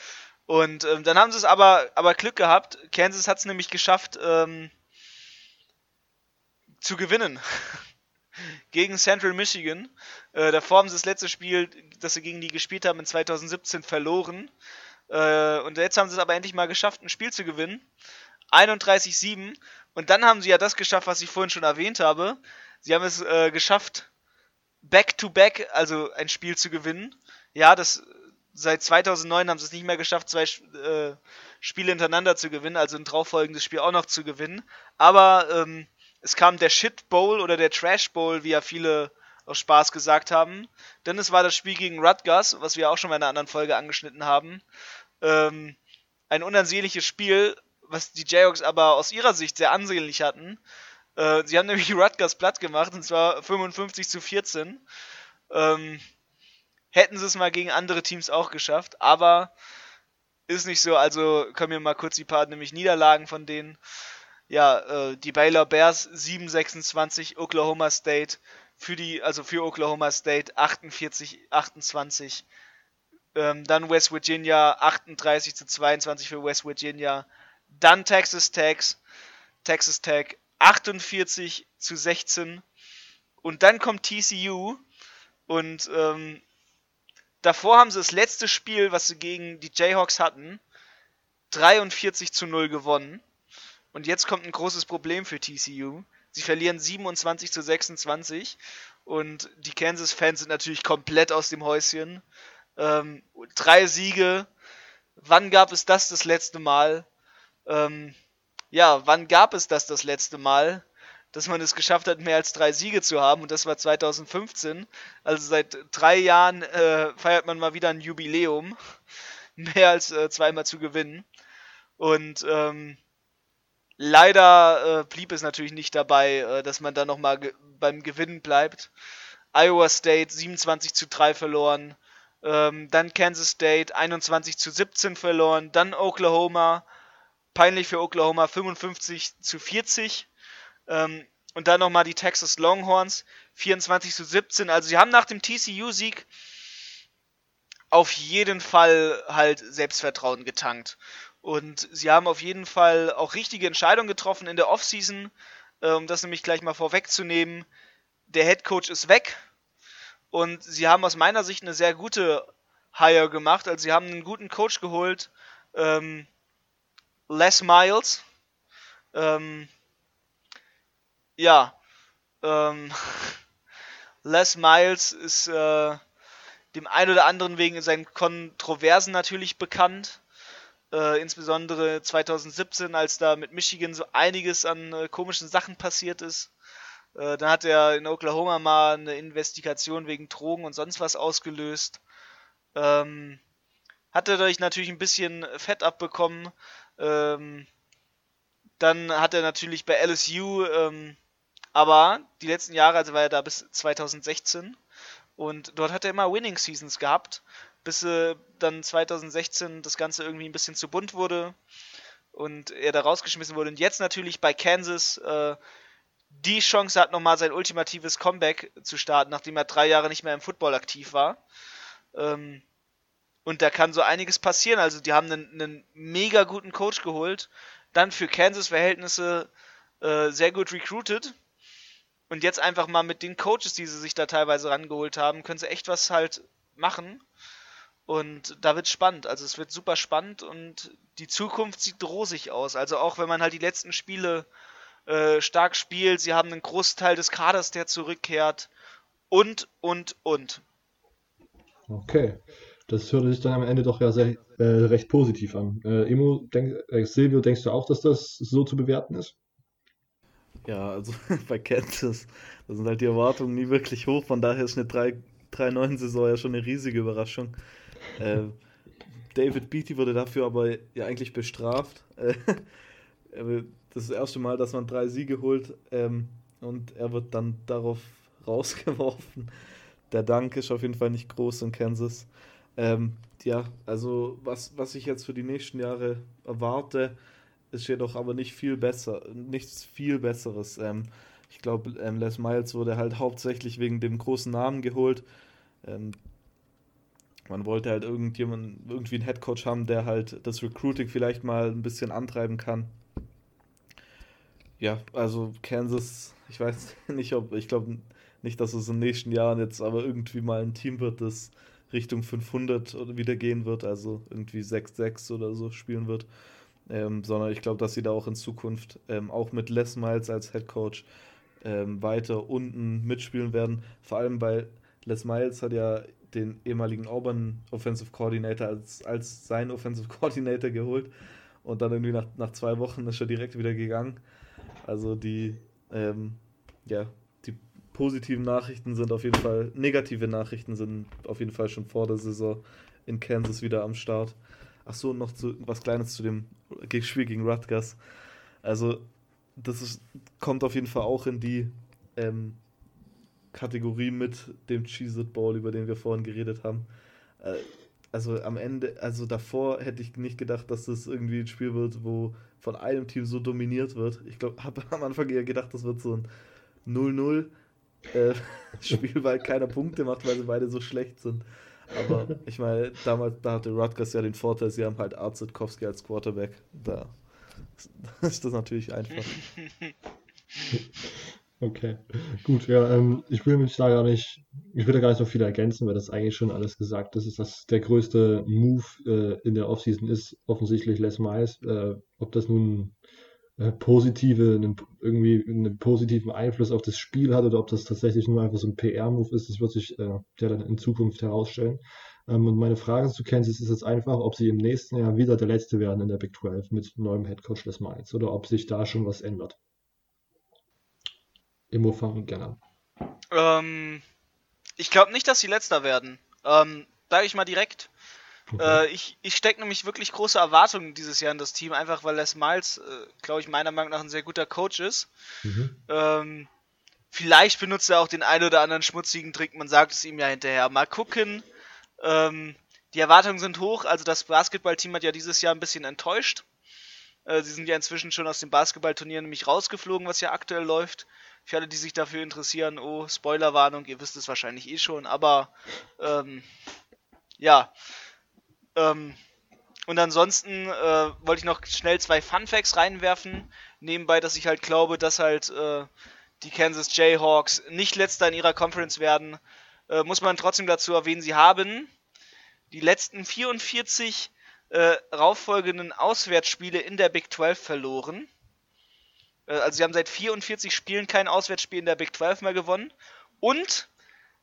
Speaker 2: Und ähm, dann haben sie es aber, aber Glück gehabt. Kansas hat es nämlich geschafft, ähm, zu gewinnen. gegen Central Michigan. Äh, davor haben sie das letzte Spiel, das sie gegen die gespielt haben, in 2017 verloren. Äh, und jetzt haben sie es aber endlich mal geschafft, ein Spiel zu gewinnen. 31-7. Und dann haben sie ja das geschafft, was ich vorhin schon erwähnt habe. Sie haben es äh, geschafft, back-to-back, -back, also ein Spiel zu gewinnen. Ja, das seit 2009 haben sie es nicht mehr geschafft, zwei äh, Spiele hintereinander zu gewinnen, also ein drauffolgendes Spiel auch noch zu gewinnen. Aber ähm, es kam der Shit Bowl oder der Trash Bowl, wie ja viele aus Spaß gesagt haben. Denn es war das Spiel gegen Rutgers, was wir auch schon mal in einer anderen Folge angeschnitten haben. Ähm, ein unansehnliches Spiel, was die Jayhawks aber aus ihrer Sicht sehr ansehnlich hatten. Äh, sie haben nämlich Rutgers platt gemacht, und zwar 55 zu 14. Ähm, hätten sie es mal gegen andere Teams auch geschafft, aber ist nicht so. Also kommen wir mal kurz die paar nämlich Niederlagen von denen. Ja, äh, die Baylor Bears 7-26, Oklahoma State für die, also für Oklahoma State 48-28. Ähm, dann West Virginia 38 zu 22 für West Virginia. Dann Texas Tech, Texas Tech 48 zu 16. Und dann kommt TCU und ähm, davor haben sie das letzte Spiel, was sie gegen die Jayhawks hatten, 43 zu 0 gewonnen. Und jetzt kommt ein großes Problem für TCU. Sie verlieren 27 zu 26 und die Kansas-Fans sind natürlich komplett aus dem Häuschen. Ähm, drei Siege. Wann gab es das das letzte Mal? Ähm, ja, wann gab es das das letzte Mal? dass man es geschafft hat, mehr als drei Siege zu haben. Und das war 2015. Also seit drei Jahren äh, feiert man mal wieder ein Jubiläum. mehr als äh, zweimal zu gewinnen. Und ähm, leider äh, blieb es natürlich nicht dabei, äh, dass man da nochmal ge beim Gewinnen bleibt. Iowa State 27 zu 3 verloren. Ähm, dann Kansas State 21 zu 17 verloren. Dann Oklahoma. Peinlich für Oklahoma 55 zu 40. Ähm, und dann nochmal die Texas Longhorns 24 zu 17. Also sie haben nach dem TCU-Sieg auf jeden Fall halt Selbstvertrauen getankt. Und sie haben auf jeden Fall auch richtige Entscheidungen getroffen in der Offseason, um das nämlich gleich mal vorwegzunehmen. Der Head Coach ist weg und sie haben aus meiner Sicht eine sehr gute Hire gemacht. Also sie haben einen guten Coach geholt, ähm, Les Miles. Ähm, ja, ähm, Les Miles ist äh, dem einen oder anderen wegen seinen Kontroversen natürlich bekannt. Äh, insbesondere 2017, als da mit Michigan so einiges an äh, komischen Sachen passiert ist. Äh, dann hat er in Oklahoma mal eine Investigation wegen Drogen und sonst was ausgelöst. Ähm, hat er dadurch natürlich ein bisschen Fett abbekommen. Ähm, dann hat er natürlich bei LSU ähm, aber die letzten Jahre, also war er da bis 2016 und dort hat er immer Winning Seasons gehabt, bis äh, dann 2016 das Ganze irgendwie ein bisschen zu bunt wurde und er da rausgeschmissen wurde. Und jetzt natürlich bei Kansas äh, die Chance hat, nochmal sein ultimatives Comeback zu starten, nachdem er drei Jahre nicht mehr im Football aktiv war. Ähm, und da kann so einiges passieren. Also die haben einen, einen mega guten Coach geholt, dann für Kansas Verhältnisse äh, sehr gut recruited und jetzt einfach mal mit den Coaches, die sie sich da teilweise rangeholt haben, können sie echt was halt machen. Und da wird spannend. Also es wird super spannend und die Zukunft sieht rosig aus. Also auch wenn man halt die letzten Spiele äh, stark spielt, sie haben einen Großteil des Kaders, der zurückkehrt. Und, und, und.
Speaker 1: Okay. Das hört sich dann am Ende doch ja sehr, äh, recht positiv an. Äh, Emo, denk, äh, Silvio, denkst du auch, dass das so zu bewerten ist?
Speaker 3: Ja, also bei Kansas, da sind halt die Erwartungen nie wirklich hoch, von daher ist eine 3-9-Saison ja schon eine riesige Überraschung. Äh, David Beatty wurde dafür aber ja eigentlich bestraft. Äh, das ist das erste Mal, dass man drei Siege holt ähm, und er wird dann darauf rausgeworfen. Der Dank ist auf jeden Fall nicht groß in Kansas. Ähm, ja, also was, was ich jetzt für die nächsten Jahre erwarte, ist jedoch aber nicht viel besser, nichts viel Besseres. Ähm, ich glaube, ähm, Les Miles wurde halt hauptsächlich wegen dem großen Namen geholt. Man wollte halt irgendjemand, irgendwie einen Headcoach haben, der halt das Recruiting vielleicht mal ein bisschen antreiben kann. Ja, also Kansas, ich weiß nicht, ob, ich glaube nicht, dass es in den nächsten Jahren jetzt aber irgendwie mal ein Team wird, das Richtung 500 wieder gehen wird, also irgendwie 6-6 oder so spielen wird ähm, sondern ich glaube, dass sie da auch in Zukunft ähm, auch mit Les Miles als Head Coach ähm, weiter unten mitspielen werden. Vor allem, weil Les Miles hat ja den ehemaligen Auburn Offensive Coordinator als, als sein Offensive Coordinator geholt und dann irgendwie nach, nach zwei Wochen ist er direkt wieder gegangen. Also die, ähm, ja, die positiven Nachrichten sind auf jeden Fall, negative Nachrichten sind auf jeden Fall schon vor der Saison in Kansas wieder am Start. Ach so, noch zu, was Kleines zu dem Spiel gegen Rutgers. Also, das ist, kommt auf jeden Fall auch in die ähm, Kategorie mit dem Cheez-It Bowl, über den wir vorhin geredet haben. Äh, also am Ende, also davor hätte ich nicht gedacht, dass das irgendwie ein Spiel wird, wo von einem Team so dominiert wird. Ich glaube, habe am Anfang eher gedacht, das wird so ein 0-0 äh, Spiel, weil keiner Punkte macht, weil sie beide so schlecht sind. Aber ich meine, damals, da hatte Rutgers ja den Vorteil, sie haben halt Art Zitkowski als Quarterback. Da ist das natürlich einfach.
Speaker 1: Okay, gut, ja, ähm, ich will mich da gar nicht, ich will da gar nicht so viel ergänzen, weil das eigentlich schon alles gesagt ist, dass der größte Move äh, in der Offseason ist offensichtlich Les Miles. Äh, ob das nun äh, positive, einen, irgendwie einen positiven Einfluss auf das Spiel hat oder ob das tatsächlich nur einfach so ein PR-Move ist, das wird sich äh, ja dann in Zukunft herausstellen. Ähm, und meine Frage zu Kansas ist jetzt einfach, ob sie im nächsten Jahr wieder der Letzte werden in der Big 12 mit neuem Headcoach Les Miles oder ob sich da schon was ändert. Immo fangen gerne
Speaker 2: an. Ähm, ich glaube nicht, dass sie Letzter werden. Ähm, Sage ich mal direkt. Okay. Äh, ich ich stecke nämlich wirklich große Erwartungen dieses Jahr in das Team, einfach weil Les Miles, äh, glaube ich, meiner Meinung nach ein sehr guter Coach ist. Mhm. Ähm, vielleicht benutzt er auch den einen oder anderen schmutzigen Trick, man sagt es ihm ja hinterher. Mal gucken. Ähm, die Erwartungen sind hoch, also das Basketballteam hat ja dieses Jahr ein bisschen enttäuscht. Äh, sie sind ja inzwischen schon aus dem Basketballturnier nämlich rausgeflogen, was ja aktuell läuft. Für alle, die sich dafür interessieren, oh, Spoilerwarnung, ihr wisst es wahrscheinlich eh schon, aber ähm, ja. Ähm, und ansonsten äh, wollte ich noch schnell zwei Fun Facts reinwerfen. Nebenbei, dass ich halt glaube, dass halt äh, die Kansas Jayhawks nicht letzter in ihrer Conference werden. Äh, muss man trotzdem dazu erwähnen, sie haben die letzten 44 äh, rauffolgenden Auswärtsspiele in der Big 12 verloren. Äh, also sie haben seit 44 Spielen kein Auswärtsspiel in der Big 12 mehr gewonnen. Und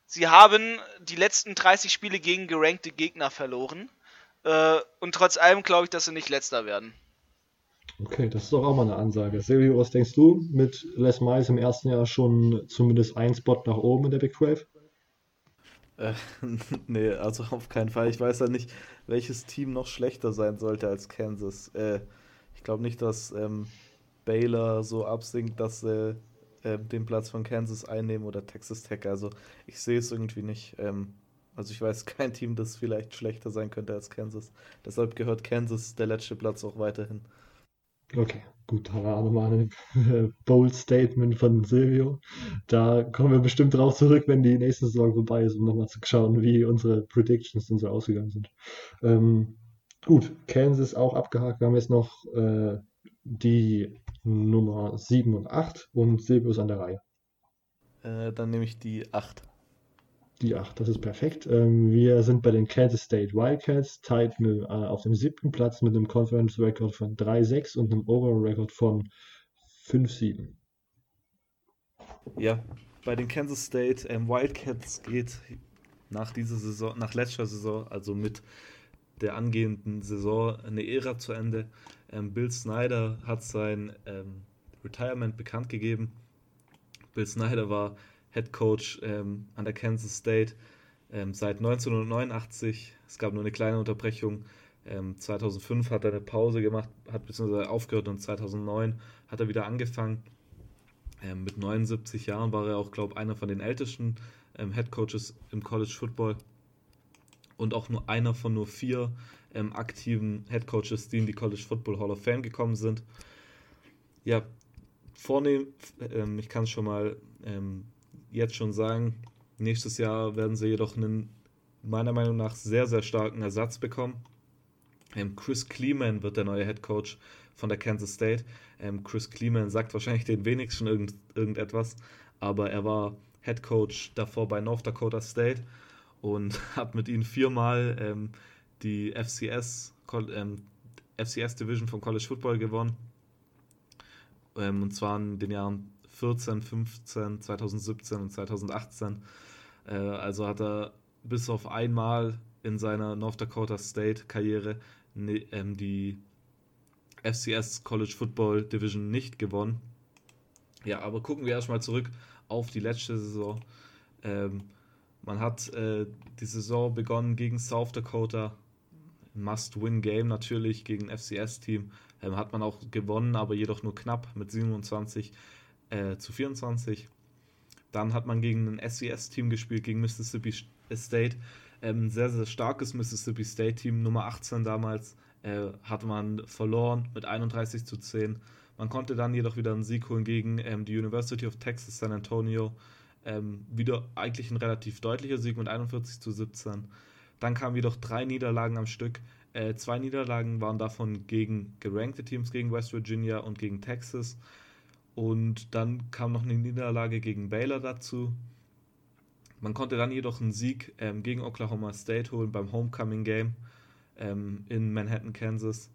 Speaker 2: sie haben die letzten 30 Spiele gegen gerankte Gegner verloren. Äh, und trotz allem glaube ich, dass sie nicht letzter werden.
Speaker 1: Okay, das ist doch auch mal eine Ansage. Silvio, was denkst du? Mit Les Miles im ersten Jahr schon zumindest ein Spot nach oben in der Big 12?
Speaker 3: Äh, nee, also auf keinen Fall. Ich weiß ja nicht, welches Team noch schlechter sein sollte als Kansas. Äh, ich glaube nicht, dass ähm, Baylor so absinkt, dass sie äh, den Platz von Kansas einnehmen oder Texas Tech. Also ich sehe es irgendwie nicht. Ähm, also ich weiß kein Team, das vielleicht schlechter sein könnte als Kansas. Deshalb gehört Kansas der letzte Platz auch weiterhin.
Speaker 1: Okay, gut, da war nochmal ein bold Statement von Silvio. Da kommen wir bestimmt drauf zurück, wenn die nächste Saison vorbei ist, um nochmal zu schauen, wie unsere Predictions denn so ausgegangen sind. Ähm, gut, Kansas auch abgehakt. Wir haben jetzt noch äh, die Nummer 7 und 8 und Silvio ist an der Reihe.
Speaker 3: Äh, dann nehme ich die 8.
Speaker 1: Die 8, das ist perfekt. Ähm, wir sind bei den Kansas State Wildcats, tied äh, auf dem siebten Platz mit einem Conference Record von 3-6 und einem Overall Record von 5-7.
Speaker 3: Ja, bei den Kansas State ähm, Wildcats geht nach dieser Saison, nach letzter Saison, also mit der angehenden Saison, eine Ära zu Ende. Ähm, Bill Snyder hat sein ähm, Retirement bekannt gegeben. Bill Snyder war Head Coach ähm, an der Kansas State ähm, seit 1989. Es gab nur eine kleine Unterbrechung. 2005 ähm, hat er eine Pause gemacht, hat beziehungsweise aufgehört und 2009 hat er wieder angefangen. Ähm, mit 79 Jahren war er auch, glaube ich, einer von den ältesten Head Coaches im College Football und auch nur einer von nur vier ähm, aktiven Head Coaches, die in die College Football Hall of Fame gekommen sind. Ja, vornehm, ähm, ich kann es schon mal ähm, jetzt schon sagen, nächstes Jahr werden sie jedoch einen meiner Meinung nach sehr, sehr starken Ersatz bekommen. Ähm, Chris Kleeman wird der neue Head Coach von der Kansas State. Ähm, Chris Kleeman sagt wahrscheinlich den wenigsten irgend, irgendetwas, aber er war Head Coach davor bei North Dakota State und hat mit ihnen viermal ähm, die FCS, ähm, FCS Division vom College Football gewonnen. Ähm, und zwar in den Jahren 14, 15, 2017 und 2018. Äh, also hat er bis auf einmal in seiner North Dakota State Karriere ne, ähm, die FCS College Football Division nicht gewonnen. Ja, aber gucken wir erstmal zurück auf die letzte Saison. Ähm, man hat äh, die Saison begonnen gegen South Dakota. Must-Win-Game natürlich gegen FCS-Team. Ähm, hat man auch gewonnen, aber jedoch nur knapp mit 27 äh, zu 24. Dann hat man gegen ein SES-Team gespielt, gegen Mississippi State. Ähm, sehr, sehr starkes Mississippi State-Team, Nummer 18 damals. Äh, hat man verloren mit 31 zu 10. Man konnte dann jedoch wieder einen Sieg holen gegen ähm, die University of Texas San Antonio. Ähm, wieder eigentlich ein relativ deutlicher Sieg mit 41 zu 17. Dann kamen jedoch drei Niederlagen am Stück. Äh, zwei Niederlagen waren davon gegen gerankte Teams, gegen West Virginia und gegen Texas. Und dann kam noch eine Niederlage gegen Baylor dazu. Man konnte dann jedoch einen Sieg ähm, gegen Oklahoma State holen beim Homecoming Game ähm, in Manhattan, Kansas.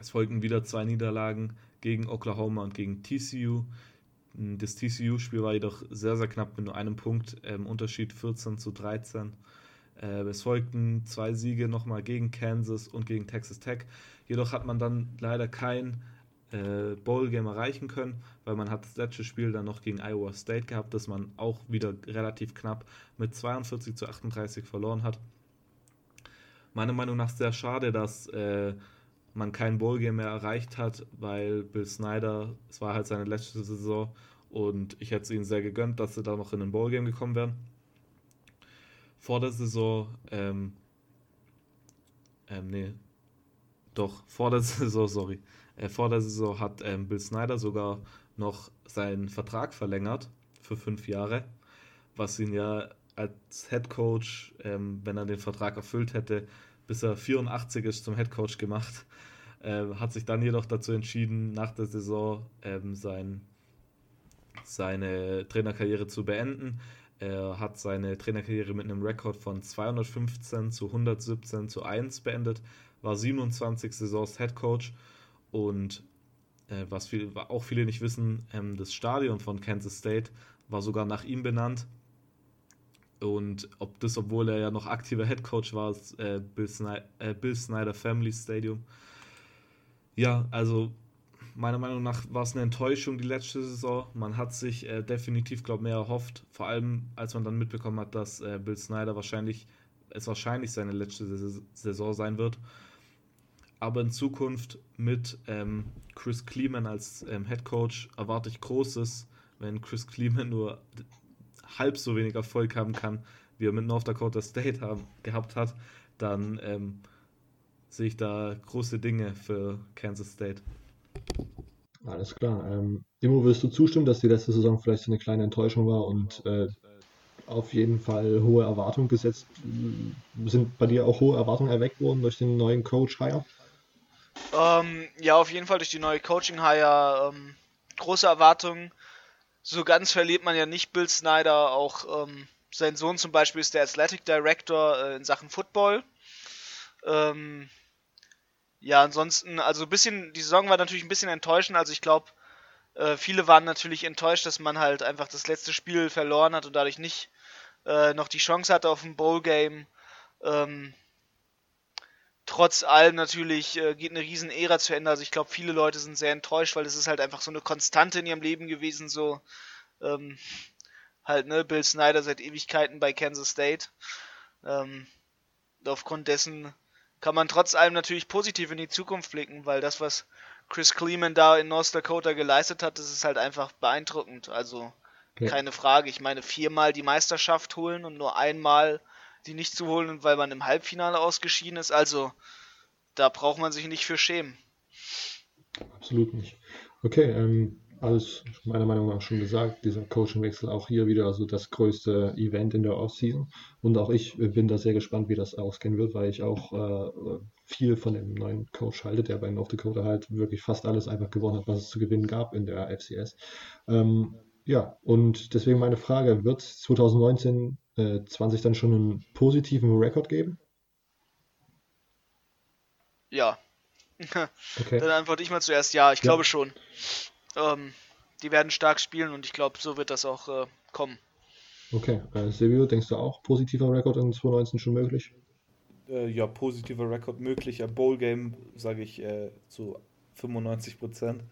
Speaker 3: Es folgten wieder zwei Niederlagen gegen Oklahoma und gegen TCU. Das TCU-Spiel war jedoch sehr, sehr knapp mit nur einem Punkt, ähm, Unterschied 14 zu 13. Äh, es folgten zwei Siege nochmal gegen Kansas und gegen Texas Tech. Jedoch hat man dann leider kein äh, Bowl-Game erreichen können, weil man hat das letzte Spiel dann noch gegen Iowa State gehabt, das man auch wieder relativ knapp mit 42 zu 38 verloren hat. Meiner Meinung nach sehr schade, dass äh, man kein Bowl-Game mehr erreicht hat, weil Bill Snyder, es war halt seine letzte Saison und ich hätte es ihnen sehr gegönnt, dass sie da noch in ein Bowl-Game gekommen wären. Vor der Saison, ähm, ähm, nee, doch, vor der Saison, sorry, äh, vor der Saison hat ähm, Bill Snyder sogar noch seinen Vertrag verlängert für fünf Jahre, was ihn ja als Head Coach, ähm, wenn er den Vertrag erfüllt hätte, bis er 84 ist zum Head Coach gemacht. Äh, hat sich dann jedoch dazu entschieden, nach der Saison ähm, sein, seine Trainerkarriere zu beenden. Er hat seine Trainerkarriere mit einem Rekord von 215 zu 117 zu 1 beendet, war 27 Saisons Head Coach und äh, was viel, auch viele nicht wissen, ähm, das Stadion von Kansas State war sogar nach ihm benannt. Und ob das, obwohl er ja noch aktiver Head Coach war, ist, äh, Bill, Snyder, äh, Bill Snyder Family Stadium. Ja, also meiner Meinung nach war es eine Enttäuschung die letzte Saison. Man hat sich äh, definitiv, glaube ich, mehr erhofft. Vor allem, als man dann mitbekommen hat, dass äh, Bill Snyder wahrscheinlich es wahrscheinlich seine letzte Saison sein wird aber in Zukunft mit ähm, Chris Kleeman als ähm, Head Coach erwarte ich Großes, wenn Chris Kleeman nur halb so wenig Erfolg haben kann, wie er mit North Dakota State haben, gehabt hat, dann ähm, sehe ich da große Dinge für Kansas State.
Speaker 1: Alles klar. Ähm, Immo, wirst du zustimmen, dass die letzte Saison vielleicht so eine kleine Enttäuschung war und äh, auf jeden Fall hohe Erwartungen gesetzt? Sind bei dir auch hohe Erwartungen erweckt worden durch den neuen Coach-Hire?
Speaker 2: Ähm, ja, auf jeden Fall durch die neue Coaching-Hire. Ähm, große Erwartungen. So ganz verliert man ja nicht Bill Snyder. Auch ähm, sein Sohn zum Beispiel ist der Athletic Director äh, in Sachen Football. Ähm, ja, ansonsten, also ein bisschen, die Saison war natürlich ein bisschen enttäuschend. Also ich glaube, äh, viele waren natürlich enttäuscht, dass man halt einfach das letzte Spiel verloren hat und dadurch nicht äh, noch die Chance hatte auf ein Bowl-Game. Ähm, trotz allem natürlich äh, geht eine riesen Ära zu Ende. Also ich glaube, viele Leute sind sehr enttäuscht, weil es ist halt einfach so eine Konstante in ihrem Leben gewesen, so ähm, halt, ne, Bill Snyder seit Ewigkeiten bei Kansas State. Ähm, aufgrund dessen kann man trotz allem natürlich positiv in die Zukunft blicken, weil das, was Chris Kleeman da in North Dakota geleistet hat, das ist halt einfach beeindruckend. Also okay. keine Frage. Ich meine, viermal die Meisterschaft holen und nur einmal die nicht zu holen, weil man im Halbfinale ausgeschieden ist. Also, da braucht man sich nicht für schämen.
Speaker 1: Absolut nicht. Okay, ähm, alles meiner Meinung nach schon gesagt. Dieser Coachingwechsel auch hier wieder also das größte Event in der Offseason. Und auch ich bin da sehr gespannt, wie das ausgehen wird, weil ich auch äh, viel von dem neuen Coach halte, der bei North Dakota halt wirklich fast alles einfach gewonnen hat, was es zu gewinnen gab in der FCS. Ähm, ja, und deswegen meine Frage, wird 2019 äh, 20 dann schon einen positiven Rekord geben?
Speaker 2: Ja. okay. Dann antworte ich mal zuerst ja, ich ja. glaube schon. Ähm, die werden stark spielen und ich glaube, so wird das auch äh, kommen.
Speaker 1: Okay, äh, Silvio, denkst du auch positiver Rekord in 2019 schon möglich?
Speaker 3: Äh, ja, positiver Rekord möglich. Ein Bowl-Game sage ich äh, zu 95 Prozent.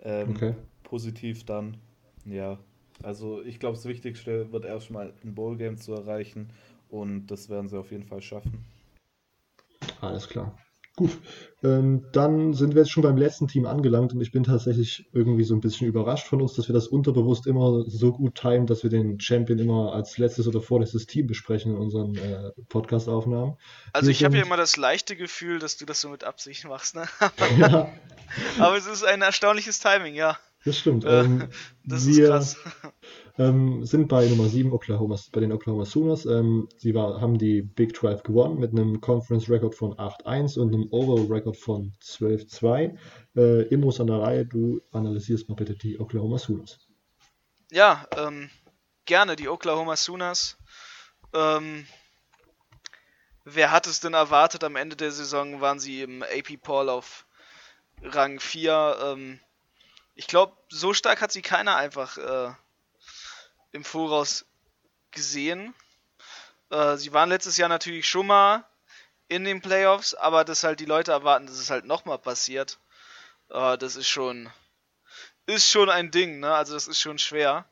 Speaker 3: Ähm, okay. Positiv dann, ja, also ich glaube, das Wichtigste wird erstmal ein Bowl-Game zu erreichen und das werden sie auf jeden Fall schaffen.
Speaker 1: Alles klar. Gut, ähm, dann sind wir jetzt schon beim letzten Team angelangt und ich bin tatsächlich irgendwie so ein bisschen überrascht von uns, dass wir das unterbewusst immer so gut timen, dass wir den Champion immer als letztes oder vorletztes Team besprechen in unseren äh, Podcast-Aufnahmen.
Speaker 2: Also wir ich habe ja immer das leichte Gefühl, dass du das so mit Absicht machst, ne? ja. Aber es ist ein erstaunliches Timing, ja.
Speaker 1: Das stimmt. Ähm, das wir, ist krass. Ähm, sind bei Nummer 7 Oklahoma, bei den Oklahoma Sooners. Ähm, sie war, haben die Big 12 gewonnen mit einem Conference Record von 8-1 und einem Overall Record von 12-2. Äh, Immos an der Reihe, du analysierst mal bitte die Oklahoma Sooners.
Speaker 2: Ja, ähm, gerne die Oklahoma Sooners. Ähm, wer hat es denn erwartet? Am Ende der Saison waren sie im AP Poll auf Rang 4. Ich glaube, so stark hat sie keiner einfach äh, im Voraus gesehen. Äh, sie waren letztes Jahr natürlich schon mal in den Playoffs, aber dass halt die Leute erwarten, dass es halt nochmal passiert, äh, das ist schon, ist schon ein Ding, ne? Also das ist schon schwer.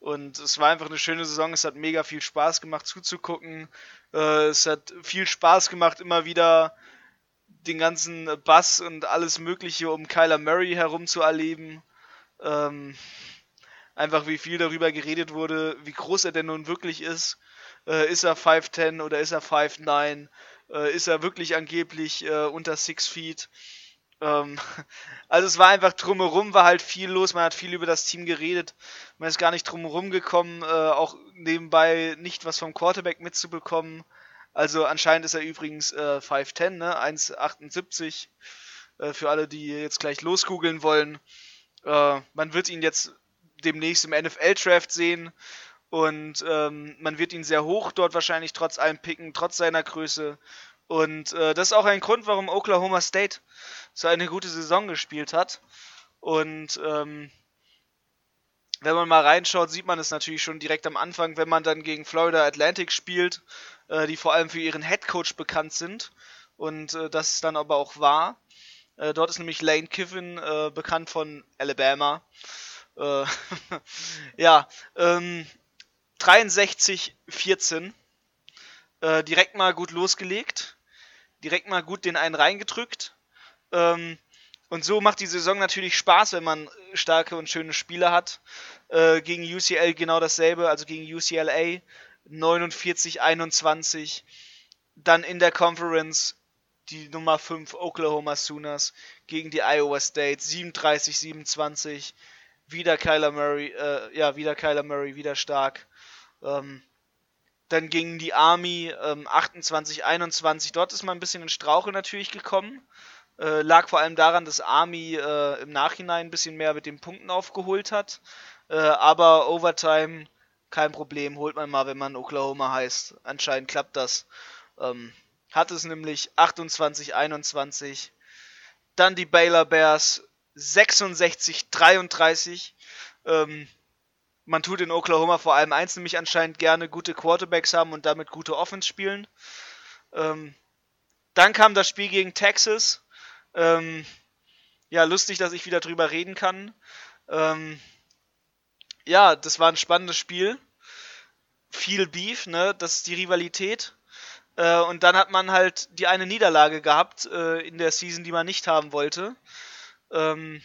Speaker 2: Und es war einfach eine schöne Saison. Es hat mega viel Spaß gemacht zuzugucken. Äh, es hat viel Spaß gemacht, immer wieder den ganzen Bass und alles Mögliche um Kyler Murray herum zu erleben. Ähm, einfach wie viel darüber geredet wurde, wie groß er denn nun wirklich ist. Äh, ist er 5'10 oder ist er 5'9? Äh, ist er wirklich angeblich äh, unter 6 Feet? Ähm, also es war einfach drumherum, war halt viel los, man hat viel über das Team geredet, man ist gar nicht drumherum gekommen, äh, auch nebenbei nicht was vom Quarterback mitzubekommen. Also anscheinend ist er übrigens äh, 5'10, ne? 1,78. Äh, für alle, die jetzt gleich losgoogeln wollen. Äh, man wird ihn jetzt demnächst im NFL-Draft sehen. Und ähm, man wird ihn sehr hoch dort wahrscheinlich trotz allem picken, trotz seiner Größe. Und äh, das ist auch ein Grund, warum Oklahoma State so eine gute Saison gespielt hat. Und ähm, wenn man mal reinschaut, sieht man es natürlich schon direkt am Anfang, wenn man dann gegen Florida Atlantic spielt, äh, die vor allem für ihren Head Coach bekannt sind. Und äh, das dann aber auch wahr. Äh, dort ist nämlich Lane Kiffin äh, bekannt von Alabama. Äh, ja, ähm, 63-14. Äh, direkt mal gut losgelegt. Direkt mal gut den einen reingedrückt. Ähm, und so macht die Saison natürlich Spaß, wenn man starke und schöne Spiele hat. Äh, gegen UCL genau dasselbe, also gegen UCLA 49-21. Dann in der Conference die Nummer 5 Oklahoma Sooners gegen die Iowa State 37-27. Wieder Kyler Murray, äh, ja, wieder Kyler Murray, wieder stark. Ähm, dann gegen die Army ähm, 28-21. Dort ist man ein bisschen in Strauche natürlich gekommen. Äh, lag vor allem daran, dass Army äh, im Nachhinein ein bisschen mehr mit den Punkten aufgeholt hat. Äh, aber Overtime kein Problem, holt man mal, wenn man Oklahoma heißt. Anscheinend klappt das. Ähm, hat es nämlich 28-21. Dann die Baylor Bears 66-33. Ähm, man tut in Oklahoma vor allem eins, nämlich anscheinend gerne gute Quarterbacks haben und damit gute Offense spielen. Ähm, dann kam das Spiel gegen Texas. Ähm, ja, lustig, dass ich wieder drüber reden kann. Ähm, ja, das war ein spannendes Spiel. Viel Beef, ne? Das ist die Rivalität. Äh, und dann hat man halt die eine Niederlage gehabt äh, in der Season, die man nicht haben wollte. Ähm,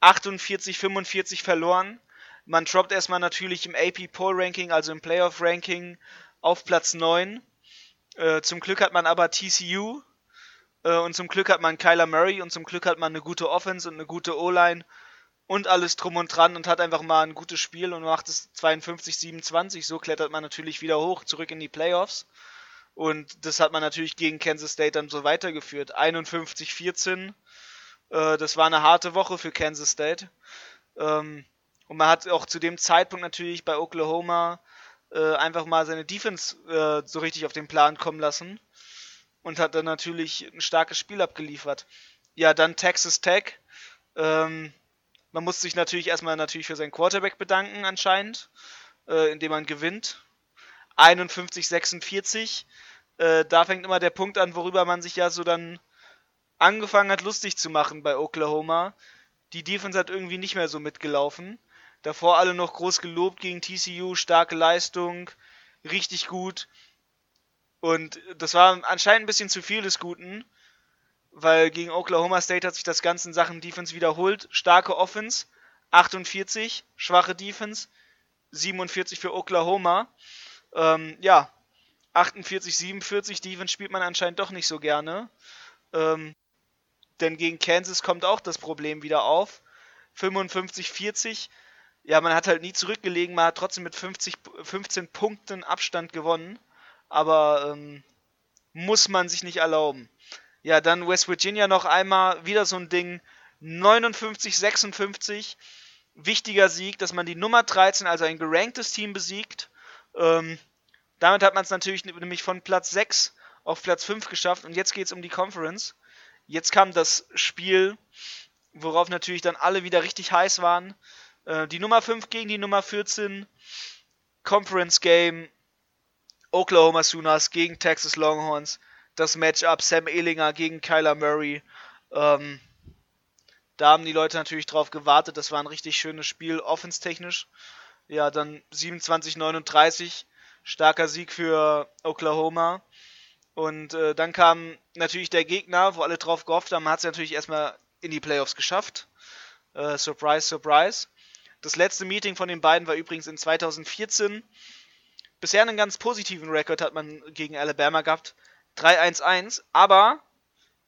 Speaker 2: 48, 45 verloren. Man droppt erstmal natürlich im AP Poll Ranking, also im Playoff Ranking, auf Platz 9. Äh, zum Glück hat man aber TCU und zum Glück hat man Kyler Murray und zum Glück hat man eine gute Offense und eine gute O-Line und alles drum und dran und hat einfach mal ein gutes Spiel und macht es 52-27. So klettert man natürlich wieder hoch, zurück in die Playoffs. Und das hat man natürlich gegen Kansas State dann so weitergeführt. 51-14. Äh, das war eine harte Woche für Kansas State. Ähm, und man hat auch zu dem Zeitpunkt natürlich bei Oklahoma äh, einfach mal seine Defense äh, so richtig auf den Plan kommen lassen und hat dann natürlich ein starkes Spiel abgeliefert. Ja, dann Texas Tech. Ähm, man muss sich natürlich erstmal natürlich für seinen Quarterback bedanken anscheinend, äh, indem man gewinnt. 51-46. Äh, da fängt immer der Punkt an, worüber man sich ja so dann angefangen hat, lustig zu machen bei Oklahoma. Die Defense hat irgendwie nicht mehr so mitgelaufen. Davor alle noch groß gelobt gegen TCU, starke Leistung, richtig gut. Und das war anscheinend ein bisschen zu viel des Guten, weil gegen Oklahoma State hat sich das Ganze in Sachen Defense wiederholt. Starke Offense, 48, schwache Defense, 47 für Oklahoma. Ähm, ja, 48, 47, Defense spielt man anscheinend doch nicht so gerne. Ähm, denn gegen Kansas kommt auch das Problem wieder auf. 55, 40. Ja, man hat halt nie zurückgelegen, man hat trotzdem mit 50, 15 Punkten Abstand gewonnen aber ähm, muss man sich nicht erlauben. Ja, dann West Virginia noch einmal, wieder so ein Ding, 59, 56, wichtiger Sieg, dass man die Nummer 13, also ein geranktes Team besiegt. Ähm, damit hat man es natürlich nämlich von Platz 6 auf Platz 5 geschafft und jetzt geht es um die Conference. Jetzt kam das Spiel worauf natürlich dann alle wieder richtig heiß waren. Äh, die Nummer 5 gegen die Nummer 14. Conference Game. Oklahoma Sooners gegen Texas Longhorns. Das Matchup Sam Ehlinger gegen Kyler Murray. Ähm, da haben die Leute natürlich drauf gewartet. Das war ein richtig schönes Spiel, offenstechnisch. Ja, dann 27-39. Starker Sieg für Oklahoma. Und äh, dann kam natürlich der Gegner, wo alle drauf gehofft haben, hat es natürlich erstmal in die Playoffs geschafft. Äh, surprise, surprise. Das letzte Meeting von den beiden war übrigens in 2014. Bisher einen ganz positiven Rekord hat man gegen Alabama gehabt. 3-1-1. Aber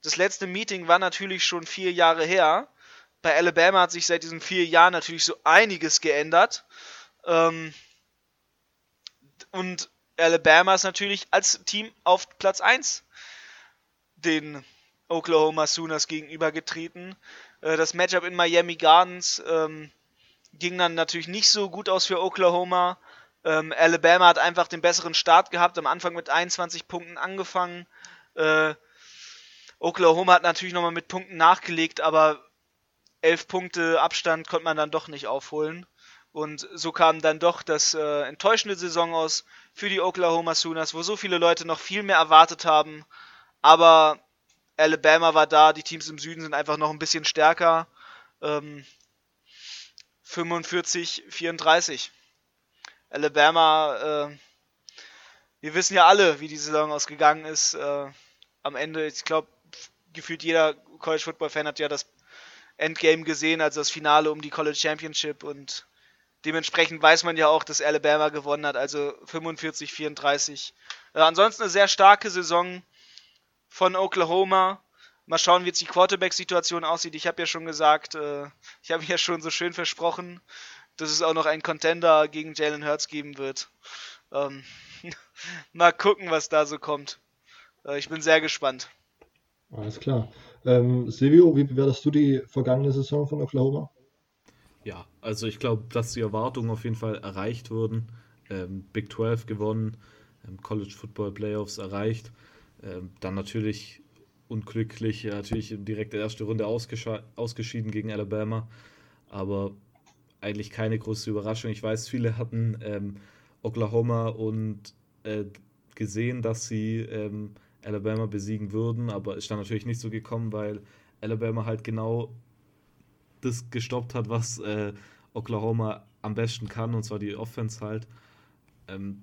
Speaker 2: das letzte Meeting war natürlich schon vier Jahre her. Bei Alabama hat sich seit diesen vier Jahren natürlich so einiges geändert. Ähm, und Alabama ist natürlich als Team auf Platz 1 den Oklahoma Sooners gegenübergetreten. Äh, das Matchup in Miami Gardens ähm, ging dann natürlich nicht so gut aus für Oklahoma. Ähm, Alabama hat einfach den besseren Start gehabt, am Anfang mit 21 Punkten angefangen. Äh, Oklahoma hat natürlich nochmal mit Punkten nachgelegt, aber 11 Punkte Abstand konnte man dann doch nicht aufholen. Und so kam dann doch das äh, enttäuschende Saison aus für die Oklahoma Sooners, wo so viele Leute noch viel mehr erwartet haben. Aber Alabama war da, die Teams im Süden sind einfach noch ein bisschen stärker. Ähm, 45, 34. Alabama, äh, wir wissen ja alle, wie die Saison ausgegangen ist. Äh, am Ende, ich glaube, gefühlt jeder College Football Fan hat ja das Endgame gesehen, also das Finale um die College Championship und dementsprechend weiß man ja auch, dass Alabama gewonnen hat, also 45, 34. Äh, ansonsten eine sehr starke Saison von Oklahoma. Mal schauen, wie jetzt die Quarterback-Situation aussieht. Ich habe ja schon gesagt, äh, ich habe ja schon so schön versprochen, dass es auch noch einen Contender gegen Jalen Hurts geben wird. Ähm, mal gucken, was da so kommt. Äh, ich bin sehr gespannt.
Speaker 1: Alles klar. Ähm, Silvio, wie bewertest du die vergangene Saison von Oklahoma?
Speaker 3: Ja, also ich glaube, dass die Erwartungen auf jeden Fall erreicht wurden. Ähm, Big 12 gewonnen, ähm, College Football Playoffs erreicht. Ähm, dann natürlich unglücklich, ja, natürlich direkt in der ersten Runde ausgeschieden gegen Alabama. Aber eigentlich keine große Überraschung. Ich weiß, viele hatten ähm, Oklahoma und äh, gesehen, dass sie ähm, Alabama besiegen würden, aber ist dann natürlich nicht so gekommen, weil Alabama halt genau das gestoppt hat, was äh, Oklahoma am besten kann, und zwar die Offense halt. Ähm,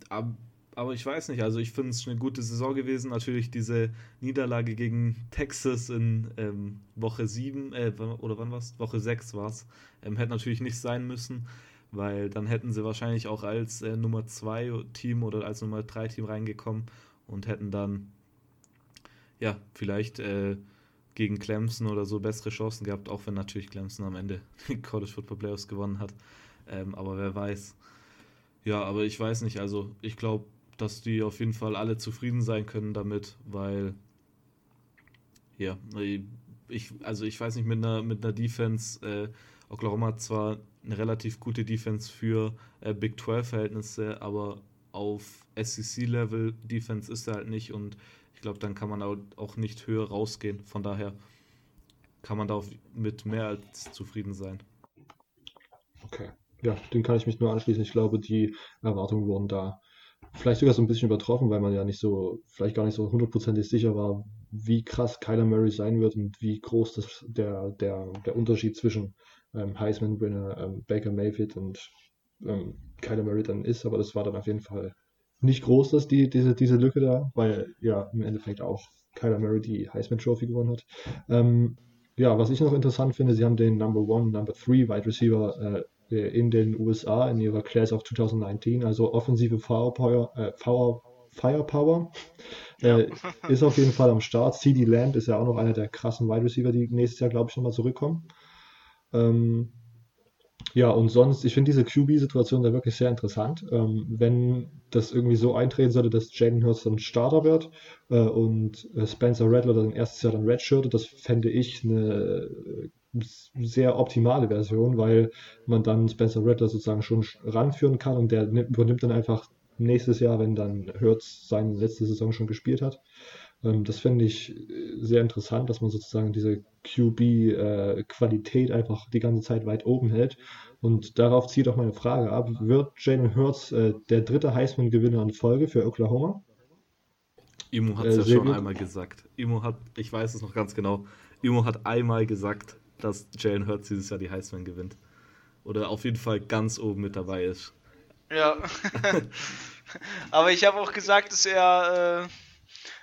Speaker 3: aber ich weiß nicht, also ich finde es eine gute Saison gewesen. Natürlich diese Niederlage gegen Texas in ähm, Woche 7, äh, oder wann war es? Woche 6 war es. Ähm, hätte natürlich nicht sein müssen, weil dann hätten sie wahrscheinlich auch als äh, Nummer 2 Team oder als Nummer 3 Team reingekommen und hätten dann, ja, vielleicht äh, gegen Clemson oder so bessere Chancen gehabt, auch wenn natürlich Clemson am Ende die College Football Playoffs gewonnen hat. Ähm, aber wer weiß. Ja, aber ich weiß nicht, also ich glaube, dass die auf jeden Fall alle zufrieden sein können damit, weil ja, ich, also ich weiß nicht, mit einer, mit einer Defense, äh, Oklahoma hat zwar eine relativ gute Defense für äh, Big 12-Verhältnisse, aber auf SEC-Level Defense ist er halt nicht und glaube, dann kann man auch nicht höher rausgehen. Von daher kann man da mit mehr als zufrieden sein.
Speaker 1: Okay. Ja, dem kann ich mich nur anschließen. Ich glaube, die Erwartungen wurden da vielleicht sogar so ein bisschen übertroffen, weil man ja nicht so, vielleicht gar nicht so hundertprozentig sicher war, wie krass Kyler Murray sein wird und wie groß das, der, der, der Unterschied zwischen ähm, Heisman-Winner ähm, Baker Mayfield und ähm, Kyler Murray dann ist. Aber das war dann auf jeden Fall nicht groß, dass die, diese, diese Lücke da, weil ja im Endeffekt auch Kyler Murray die Heisman Trophy gewonnen hat. Ähm, ja, was ich noch interessant finde, sie haben den Number One, Number Three Wide Receiver äh, in den USA in ihrer Class of 2019, also offensive Firepower, äh, Power, Firepower ja. äh, ist auf jeden Fall am Start. CD Lamb ist ja auch noch einer der krassen Wide Receiver, die nächstes Jahr, glaube ich, nochmal zurückkommen. Ähm, ja, und sonst, ich finde diese QB-Situation da wirklich sehr interessant. Ähm, wenn das irgendwie so eintreten sollte, dass Jalen Hurts dann Starter wird äh, und äh, Spencer Rattler dann erstes Jahr dann redshirtet, das fände ich eine äh, sehr optimale Version, weil man dann Spencer Rattler sozusagen schon ranführen kann und der nimmt, übernimmt dann einfach nächstes Jahr, wenn dann Hurts seine letzte Saison schon gespielt hat. Ähm, das finde ich äh, sehr interessant, dass man sozusagen diese QB-Qualität äh, einfach die ganze Zeit weit oben hält. Und darauf zieht auch meine Frage ab: Wird Jalen Hurts äh, der dritte Heisman-Gewinner in Folge für Oklahoma?
Speaker 3: Imo hat es äh, ja schon einmal gesagt. Imo hat, ich weiß es noch ganz genau, Imo hat einmal gesagt, dass Jalen Hurts dieses Jahr die Heisman gewinnt. Oder auf jeden Fall ganz oben mit dabei ist.
Speaker 2: Ja. Aber ich habe auch gesagt, dass er, äh,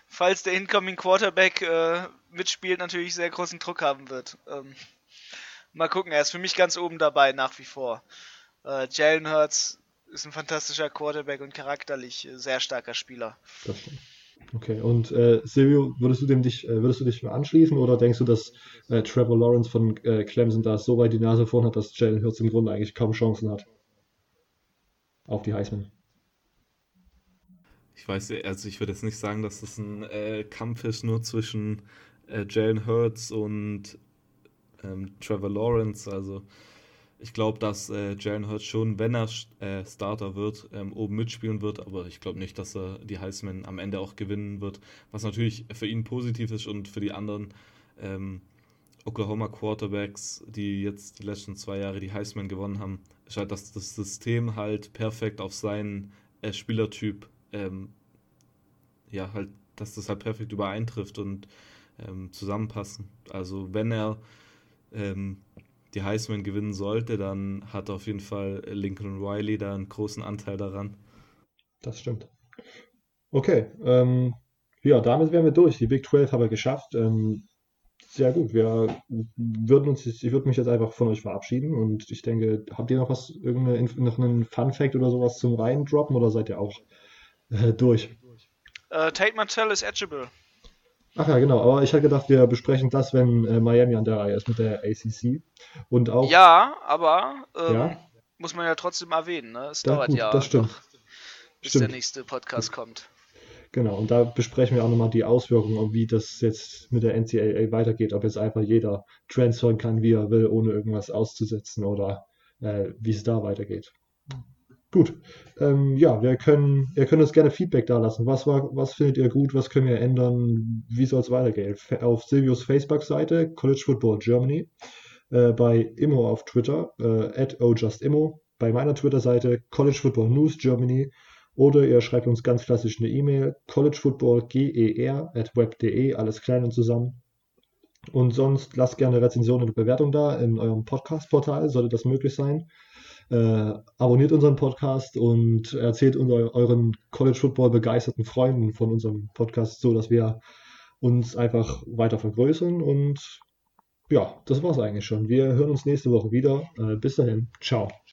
Speaker 2: falls der Incoming Quarterback äh, mitspielt, natürlich sehr großen Druck haben wird. Ähm, mal gucken, er ist für mich ganz oben dabei nach wie vor. Äh, Jalen Hurts ist ein fantastischer Quarterback und charakterlich sehr starker Spieler.
Speaker 1: Das stimmt. Okay, und äh, Silvio, würdest du, dem dich, äh, würdest du dich anschließen oder denkst du, dass äh, Trevor Lawrence von äh, Clemson da so weit die Nase vorn hat, dass Jalen Hurts im Grunde eigentlich kaum Chancen hat auf die Heisman?
Speaker 3: Ich weiß, also ich würde jetzt nicht sagen, dass das ein äh, Kampf ist nur zwischen äh, Jalen Hurts und ähm, Trevor Lawrence. Also ich glaube, dass äh, Jalen Hurts schon, wenn er äh, Starter wird, ähm, oben mitspielen wird, aber ich glaube nicht, dass er die Heisman am Ende auch gewinnen wird. Was natürlich für ihn positiv ist und für die anderen ähm, Oklahoma Quarterbacks, die jetzt die letzten zwei Jahre die Heisman gewonnen haben, ist halt, dass das System halt perfekt auf seinen äh, Spielertyp, ähm, ja, halt, dass das halt perfekt übereintrifft und ähm, zusammenpassen. Also wenn er ähm, die Heisman gewinnen sollte, dann hat auf jeden Fall Lincoln Riley da einen großen Anteil daran.
Speaker 1: Das stimmt. Okay, ähm, ja, damit wären wir durch. Die Big 12 haben wir geschafft. Ähm, sehr gut. Wir würden uns, ich würde mich jetzt einfach von euch verabschieden und ich denke, habt ihr noch was, irgendeine, noch einen Fun Fact oder sowas zum Reindroppen oder seid ihr auch äh, durch?
Speaker 2: Uh, Tate Martell ist edgeable.
Speaker 1: Ach ja, genau. Aber ich hatte gedacht, wir besprechen das, wenn äh, Miami an der Reihe ist mit der ACC. Und auch.
Speaker 2: Ja, aber ähm, ja? muss man ja trotzdem erwähnen. Ne? Es da, dauert gut, ja,
Speaker 1: das stimmt. Noch,
Speaker 2: bis
Speaker 1: stimmt.
Speaker 2: der nächste Podcast kommt.
Speaker 1: Genau, und da besprechen wir auch nochmal die Auswirkungen, wie das jetzt mit der NCAA weitergeht, ob jetzt einfach jeder transfern kann, wie er will, ohne irgendwas auszusetzen oder äh, wie es da weitergeht. Gut. Ähm, ja, wir können, ihr könnt uns gerne Feedback da lassen. Was was findet ihr gut? Was können wir ändern? Wie soll es weitergehen? Auf Silvios Facebook-Seite College Football Germany, äh, bei Immo auf Twitter äh, at @ojustimmo, bei meiner Twitter-Seite College Football News Germany oder ihr schreibt uns ganz klassisch eine E-Mail collegefootballger at web.de, alles klein und zusammen. Und sonst lasst gerne Rezensionen und Bewertung da in eurem Podcast-Portal, sollte das möglich sein. Äh, abonniert unseren Podcast und erzählt unser, euren College Football begeisterten Freunden von unserem Podcast, so dass wir uns einfach weiter vergrößern. Und ja, das war's eigentlich schon. Wir hören uns nächste Woche wieder. Äh, bis dahin. Ciao.